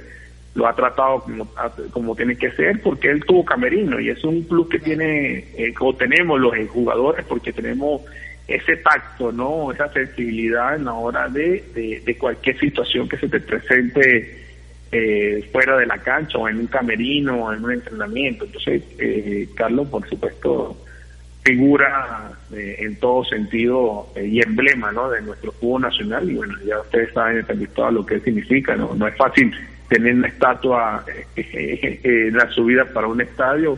lo ha tratado como, como tiene que ser, porque él tuvo camerino y es un club que tiene, eh, como tenemos los jugadores, porque tenemos ese tacto, ¿no? Esa sensibilidad en la hora de, de, cualquier situación que se te presente eh, fuera de la cancha o en un camerino o en un entrenamiento. Entonces, eh, Carlos, por supuesto, figura eh, en todo sentido y emblema, ¿no? De nuestro fútbol nacional y bueno, ya ustedes saben todo lo que significa, ¿no? No es fácil tener una estatua en la subida para un estadio.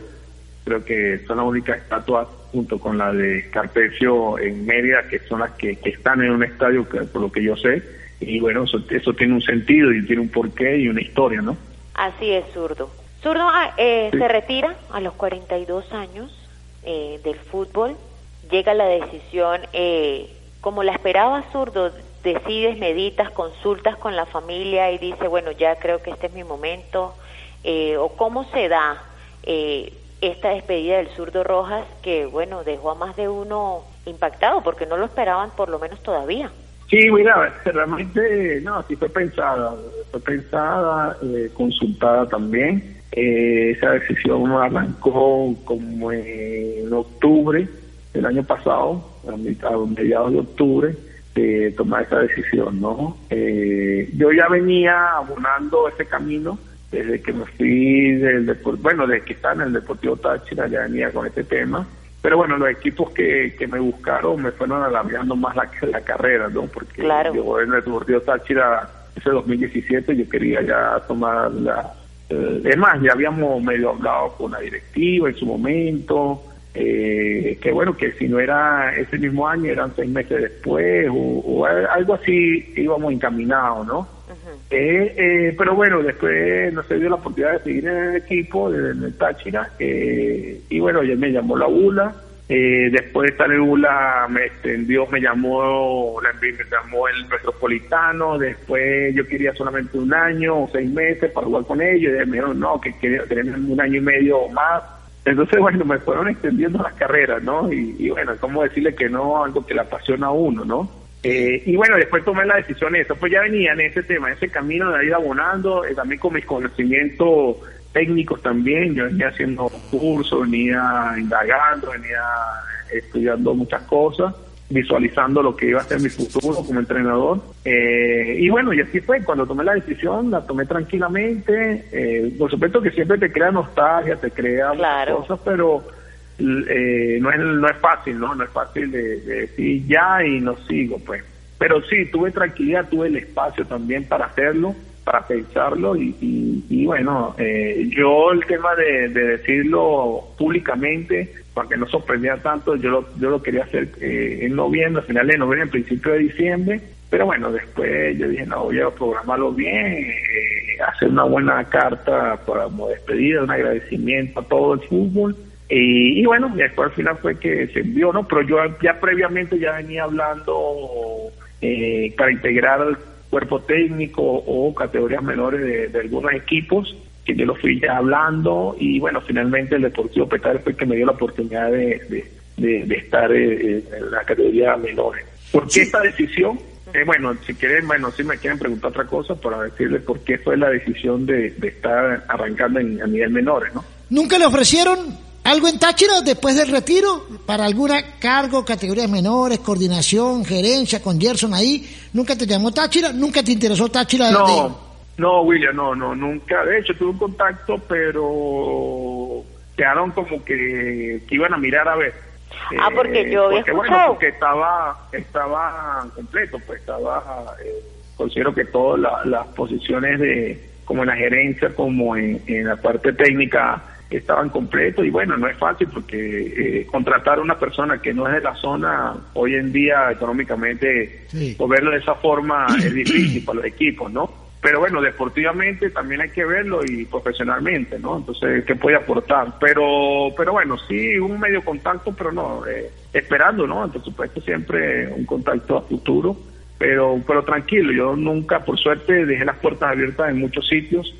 Creo que son las únicas estatuas junto con la de Carpecio en Mérida, que son las que, están en un estadio, por lo que yo sé, y bueno, eso, tiene un sentido y tiene un porqué y una historia, ¿no? Así es, Zurdo. Zurdo ah, eh, se retira a los 42 años eh, del fútbol, llega la decisión, eh, como la esperaba Zurdo, decides, meditas, consultas con la familia y dice, bueno, ya creo que este es mi momento, o cómo se da esta despedida del zurdo Rojas que, bueno, dejó a más de uno impactado porque no lo esperaban por lo menos todavía. Sí, mira, realmente, no, sí fue pensada, fue pensada, eh, consultada también. Eh, esa decisión arrancó como en octubre del año pasado, a mediados de octubre, de tomar esa decisión, ¿no? Eh, yo ya venía abonando ese camino desde que me fui del deporte, bueno, desde que estaba en el Deportivo Táchira ya venía con este tema, pero bueno, los equipos que, que me buscaron me fueron alargando más la, la carrera, ¿no? Porque yo en el Deportivo Táchira ese 2017 yo quería ya tomar la... Eh, es más, ya habíamos medio hablado con la directiva en su momento, eh, que bueno, que si no era ese mismo año, eran seis meses después, o algo así íbamos encaminados, ¿no? Eh, eh, pero bueno, después no se dio la oportunidad de seguir en el equipo, en el Táchira, eh, y bueno, ya me llamó la ULA, después de en ULA me extendió, me llamó, me llamó el Metropolitano, después yo quería solamente un año o seis meses para jugar con ellos, y me dijeron no, que quería tener un año y medio más, entonces bueno, me fueron extendiendo las carreras, ¿no? Y, y bueno, ¿cómo decirle que no algo que le apasiona a uno, ¿no? Eh, y bueno, después tomé la decisión de eso, pues ya venía en ese tema, en ese camino de ir abonando, eh, también con mis conocimientos técnicos también, yo venía haciendo cursos, venía indagando, venía estudiando muchas cosas, visualizando lo que iba a ser mi futuro como entrenador. Eh, y bueno, y así fue, cuando tomé la decisión, la tomé tranquilamente, por supuesto que siempre te crea nostalgia, te crea cosas, pero eh, no, es, no es fácil, ¿no? No es fácil de, decir ya y no sigo, pues. Pero sí, tuve tranquilidad, tuve el espacio también para hacerlo, para pensarlo y, y, bueno, eh, yo el tema de, decirlo públicamente, para que no sorprendiera tanto, yo lo, yo lo quería hacer eh, en noviembre, a finales de noviembre, en principio de diciembre, pero bueno, después yo dije, no, voy a programarlo bien, hacer una buena carta para como despedida, un agradecimiento a todo el fútbol y, bueno, después al final fue que se envió, ¿no? Pero yo ya previamente ya venía hablando eh, para integrar al cuerpo técnico o categorías menores de, algunos equipos, que yo lo fui ya hablando y bueno, finalmente el Deportivo Petal fue que me dio la oportunidad de, de, estar eh, en la categoría menores. ¿Por qué esta decisión? Eh, bueno, si quieren, bueno, si me quieren preguntar otra cosa para decirles por qué fue la decisión de, estar arrancando en, a nivel menores, ¿no? ¿Nunca le ofrecieron algo en Táchira después del retiro para alguna cargo, categorías menores, coordinación, gerencia con Gerson ahí. ¿Nunca te llamó Táchira? ¿Nunca te interesó Táchira? No, no, William, no, no, nunca. De hecho, tuve un contacto, pero quedaron como que, iban a mirar a ver. Ah, porque yo eh, porque, bueno, porque estaba, estaba completo, pues estaba, eh, considero que todas las posiciones de, como en la gerencia, como en la parte técnica, estaban completos y bueno, no es fácil porque eh, contratar a una persona que no es de la zona hoy en día económicamente, o verlo de esa forma es difícil para los equipos, ¿no? pero bueno, deportivamente también hay que verlo y profesionalmente, ¿no? Entonces, ¿qué puede aportar? Pero, pero bueno, sí, un medio contacto, pero no, eh, esperando, ¿no? Por supuesto, siempre un contacto a futuro, pero, pero tranquilo, yo nunca, por suerte, dejé las puertas abiertas en muchos sitios,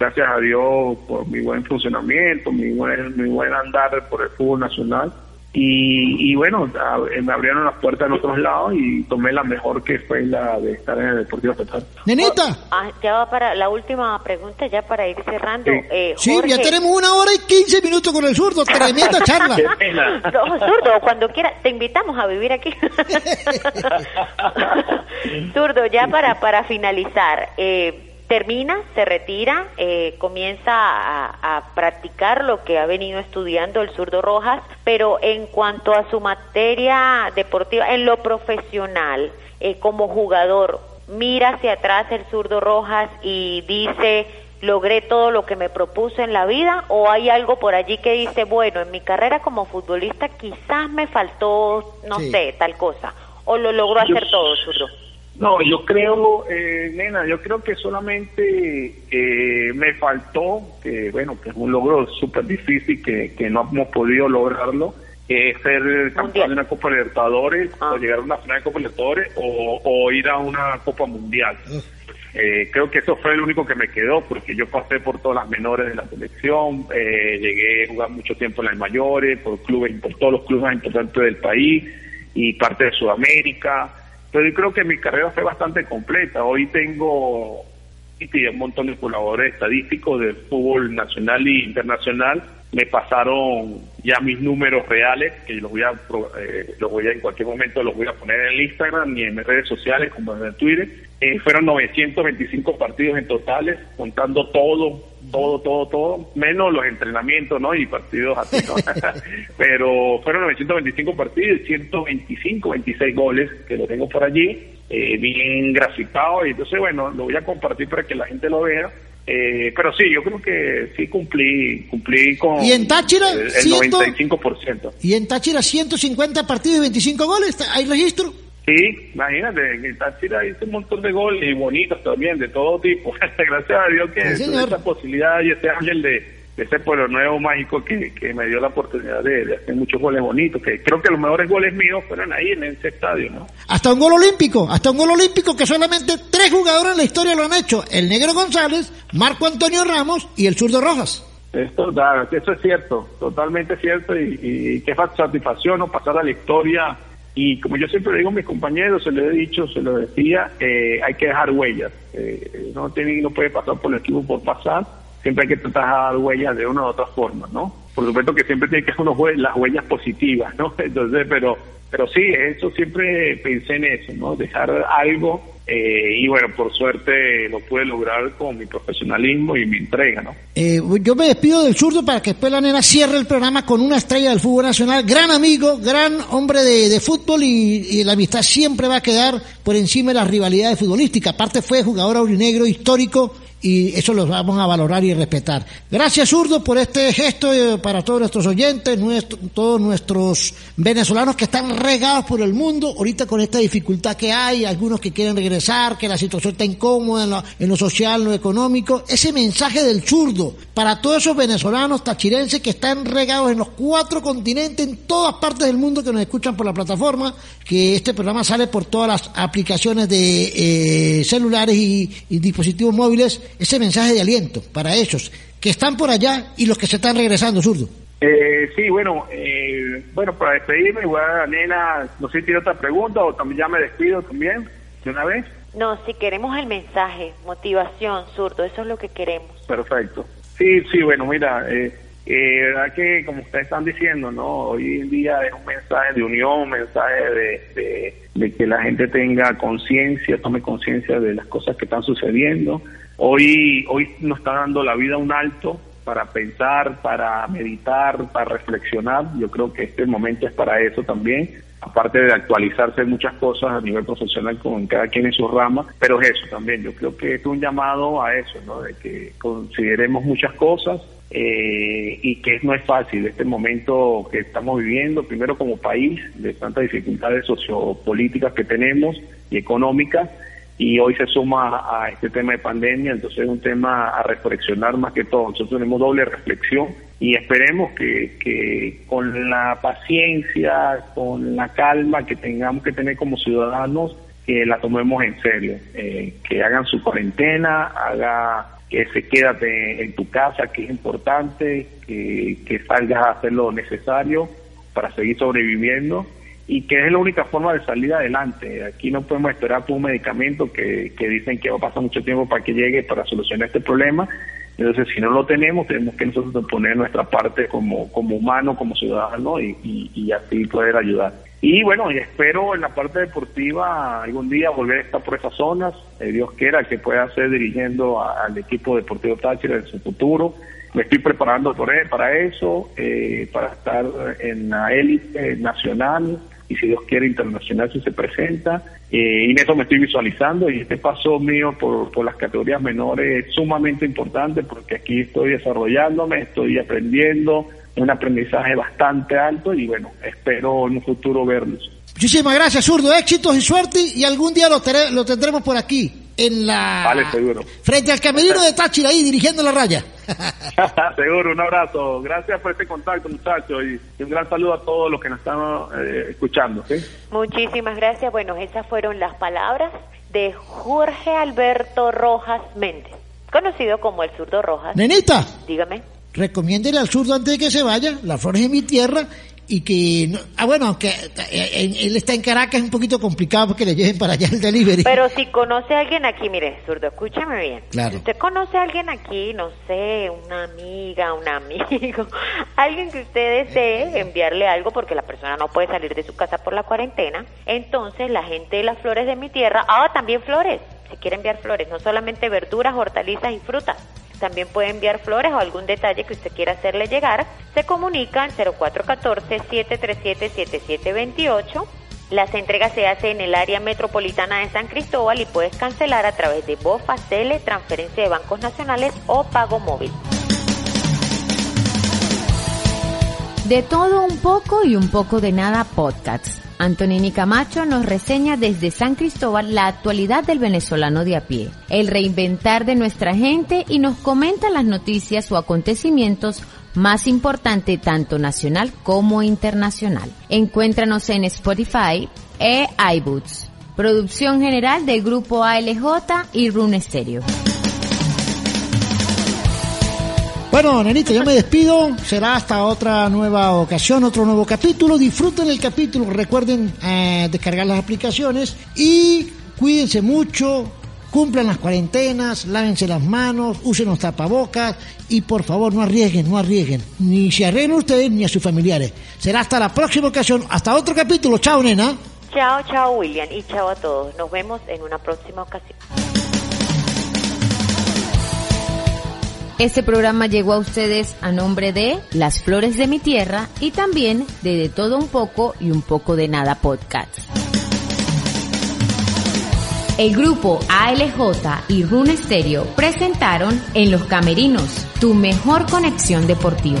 gracias a Dios por mi buen funcionamiento, mi buen, mi buen andar por el fútbol nacional y, y bueno, me abrieron las puertas en otros lados y tomé la mejor que fue la de estar en el Deportivo Total. Nenita. Ah, ya va para la última pregunta, ya para ir cerrando. Sí. Eh, Sí, ya tenemos una hora y 15 minutos con el zurdo. Tremenda charla. Qué pena. No, zurdo, cuando quiera, te invitamos a vivir aquí. zurdo, ya para, para finalizar, eh, termina, se retira, eh, comienza a, a practicar lo que ha venido estudiando el zurdo Rojas, pero en cuanto a su materia deportiva, en lo profesional, eh, como jugador, mira hacia atrás el zurdo Rojas y dice logré todo lo que me propuse en la vida o hay algo por allí que dice, bueno, en mi carrera como futbolista quizás me faltó, no Sí. sé, tal cosa, o lo logró hacer todo, zurdo. No, yo creo, eh, nena, yo creo que solamente eh, me faltó, que bueno, que es un logro súper difícil, que, que no hemos podido lograrlo, eh, ser campeón de una Copa Libertadores, Ah. o llegar a una final de Copa Libertadores, o, o ir a una Copa Mundial. Eh, creo que eso fue el único que me quedó, porque yo pasé por todas las menores de la selección, eh, llegué a jugar mucho tiempo en las mayores, por clubes, por todos los clubes más importantes del país y parte de Sudamérica. Pero yo creo que mi carrera fue bastante completa. Hoy tengo un montón de colaboradores estadísticos del fútbol nacional e internacional. Me pasaron ya mis números reales, que los voy a, eh, los voy a en cualquier momento los voy a poner en el Instagram y en mis redes sociales como en el Twitter. Eh, fueron 925 partidos en totales, contando todo, todo, todo, todo, menos los entrenamientos, ¿no? Y partidos así, ¿no? Pero fueron 925 partidos, 125, 26 goles, que lo tengo por allí, eh, bien graficado, y entonces, bueno, lo voy a compartir para que la gente lo vea. Eh, pero sí, yo creo que sí cumplí, cumplí con ¿Y en Táchira? el, el ¿Ciento? 95%. Y en Táchira 150 partidos y 25 goles. ¿Hay registro? Sí, imagínate, en el Táchira hice un montón de goles y bonitos también, de todo tipo. Gracias a Dios que Sí, esa posibilidad y ese ángel de, de ese pueblo nuevo mágico que, que me dio la oportunidad de, de hacer muchos goles bonitos. Que creo que los mejores goles míos fueron ahí en ese estadio, ¿no? Hasta un gol olímpico, hasta un gol olímpico que solamente tres jugadores en la historia lo han hecho. El Negro González, Marco Antonio Ramos y el Zurdo Rojas. Da- eso es cierto, totalmente cierto y, y qué fa- satisfacción ¿no? pasar a la historia y como yo siempre digo a mis compañeros, se lo he dicho, se lo decía, eh, hay que dejar huellas, eh, no tiene, no puede pasar por el equipo por pasar, siempre hay que tratar de dar huellas de una u otra forma, ¿no? Por supuesto que siempre tiene que ser unos hue- las huellas positivas, ¿no? Entonces, pero, pero sí, eso siempre pensé en eso, ¿no? Dejar algo eh, y bueno, por suerte lo pude lograr con mi profesionalismo y mi entrega, ¿no? Eh, yo me despido del zurdo para que después la nena cierre el programa con una estrella del fútbol nacional, gran amigo, gran hombre de, de fútbol y, y la amistad siempre va a quedar por encima de las rivalidades futbolísticas. Aparte fue jugador aurinegro histórico y eso lo vamos a valorar y respetar. Gracias zurdo por este gesto eh, para todos nuestros oyentes, nuestro- todos nuestros venezolanos que están regados por el mundo, ahorita con esta dificultad que hay, algunos que quieren regresar, que la situación está incómoda en lo, en lo social, en lo económico, ese mensaje del zurdo para todos esos venezolanos tachirenses que están regados en los cuatro continentes, en todas partes del mundo que nos escuchan por la plataforma, que este programa sale por todas las aplicaciones de eh, celulares y, y dispositivos móviles, ese mensaje de aliento para ellos que están por allá y los que se están regresando, zurdo. Eh, sí, bueno, eh, bueno, para despedirme, igual a Nena, no sé si tiene otra pregunta o también ya me despido también, de una vez. No, si queremos el mensaje, motivación, zurdo, eso es lo que queremos. Perfecto. Sí, sí, bueno, mira, eh, eh, verdad que como ustedes están diciendo, ¿no? Hoy en día es un mensaje de unión, un mensaje de, de, de que la gente tenga conciencia, tome conciencia de las cosas que están sucediendo. Hoy, hoy nos está dando la vida un alto para pensar, para meditar, para reflexionar. Yo creo que este momento es para eso también aparte de actualizarse muchas cosas a nivel profesional con cada quien en su rama, pero es eso también, yo creo que es un llamado a eso, ¿no? de que consideremos muchas cosas eh, y que no es fácil este momento que estamos viviendo, primero como país, de tantas dificultades sociopolíticas que tenemos y económicas, y hoy se suma a este tema de pandemia, entonces es un tema a reflexionar más que todo. Nosotros tenemos doble reflexión y esperemos que, que con la paciencia, con la calma que tengamos que tener como ciudadanos, que la tomemos en serio, eh, que hagan su cuarentena, haga que se quédate en tu casa, que es importante, que, que salgas a hacer lo necesario para seguir sobreviviendo y que es la única forma de salir adelante. Aquí no podemos esperar por un medicamento que, que dicen que va a pasar mucho tiempo para que llegue para solucionar este problema. Entonces, si no lo tenemos, tenemos que nosotros poner nuestra parte como, como humano, como ciudadano y, y, así poder ayudar. Y bueno, y espero en la parte deportiva algún día volver a estar por esas zonas. Eh, Dios quiera que pueda ser dirigiendo al equipo deportivo Táchira en su futuro. Me estoy preparando por e- para eso, eh, para estar en la élite nacional y si Dios quiere internacional si se presenta. Eh, y en eso me estoy visualizando y este paso mío por, por las categorías menores es sumamente importante porque aquí estoy desarrollándome, estoy aprendiendo, un aprendizaje bastante alto y bueno, espero en un futuro verlos. Muchísimas gracias, zurdo. Éxitos y suerte. Y algún día lo, lo tendremos por aquí, en la. Vale, seguro. Frente al camerino de Táchira, ahí dirigiendo la raya. Seguro, un abrazo. Gracias por este contacto, muchachos, y un gran saludo a todos los que nos están eh, escuchando. ¿sí? Muchísimas gracias. Bueno, esas fueron las palabras de Jorge Alberto Rojas Méndez, conocido como el zurdo Rojas. Nenita, Dígame. recomiéndele al zurdo antes de que se vaya, las flores de mi tierra, y que. no- ah, bueno, aunque eh, él está en Caracas, es un poquito complicado porque le lleven para allá el delivery. Pero si conoce a alguien aquí, mire, zurdo, escúchame bien. Claro. Si usted conoce a alguien aquí, no sé, una amiga, un amigo, alguien que usted desee enviarle algo porque la persona no puede salir de su casa por la cuarentena, entonces la gente de las flores de mi tierra, ah, también flores, si quiere enviar flores, no solamente verduras, hortalizas y frutas. También puede enviar flores o algún detalle que usted quiera hacerle llegar. Se comunica al 0414-737-7728 las entregas se hacen en el área metropolitana de San Cristóbal y puedes cancelar a través de BOFA, CELE, transferencia de bancos nacionales o pago móvil. De todo un poco y un poco de nada podcasts. Antonini Camacho nos reseña desde San Cristóbal la actualidad del venezolano de a pie, el reinventar de nuestra gente y nos comenta las noticias o acontecimientos más importantes tanto nacional como internacional. Encuéntranos en Spotify e iBoots. Producción general del grupo ALJ y Rune Stereo. Bueno, nenita, yo me despido. Será hasta otra nueva ocasión, otro nuevo capítulo. Disfruten el capítulo. Recuerden eh, descargar las aplicaciones y cuídense mucho. Cumplan las cuarentenas, lávense las manos, usen los tapabocas y por favor no arriesguen, no arriesguen. Ni se arriesguen ustedes ni a sus familiares. Será hasta la próxima ocasión, hasta otro capítulo. Chao, nena. Chao, chao William y chao a todos. Nos vemos en una próxima ocasión. Este programa llegó a ustedes a nombre de Las Flores de mi Tierra y también de De Todo Un Poco y Un Poco de Nada Podcast. El grupo ALJ y Rune Stereo presentaron En los Camerinos, tu mejor conexión deportiva.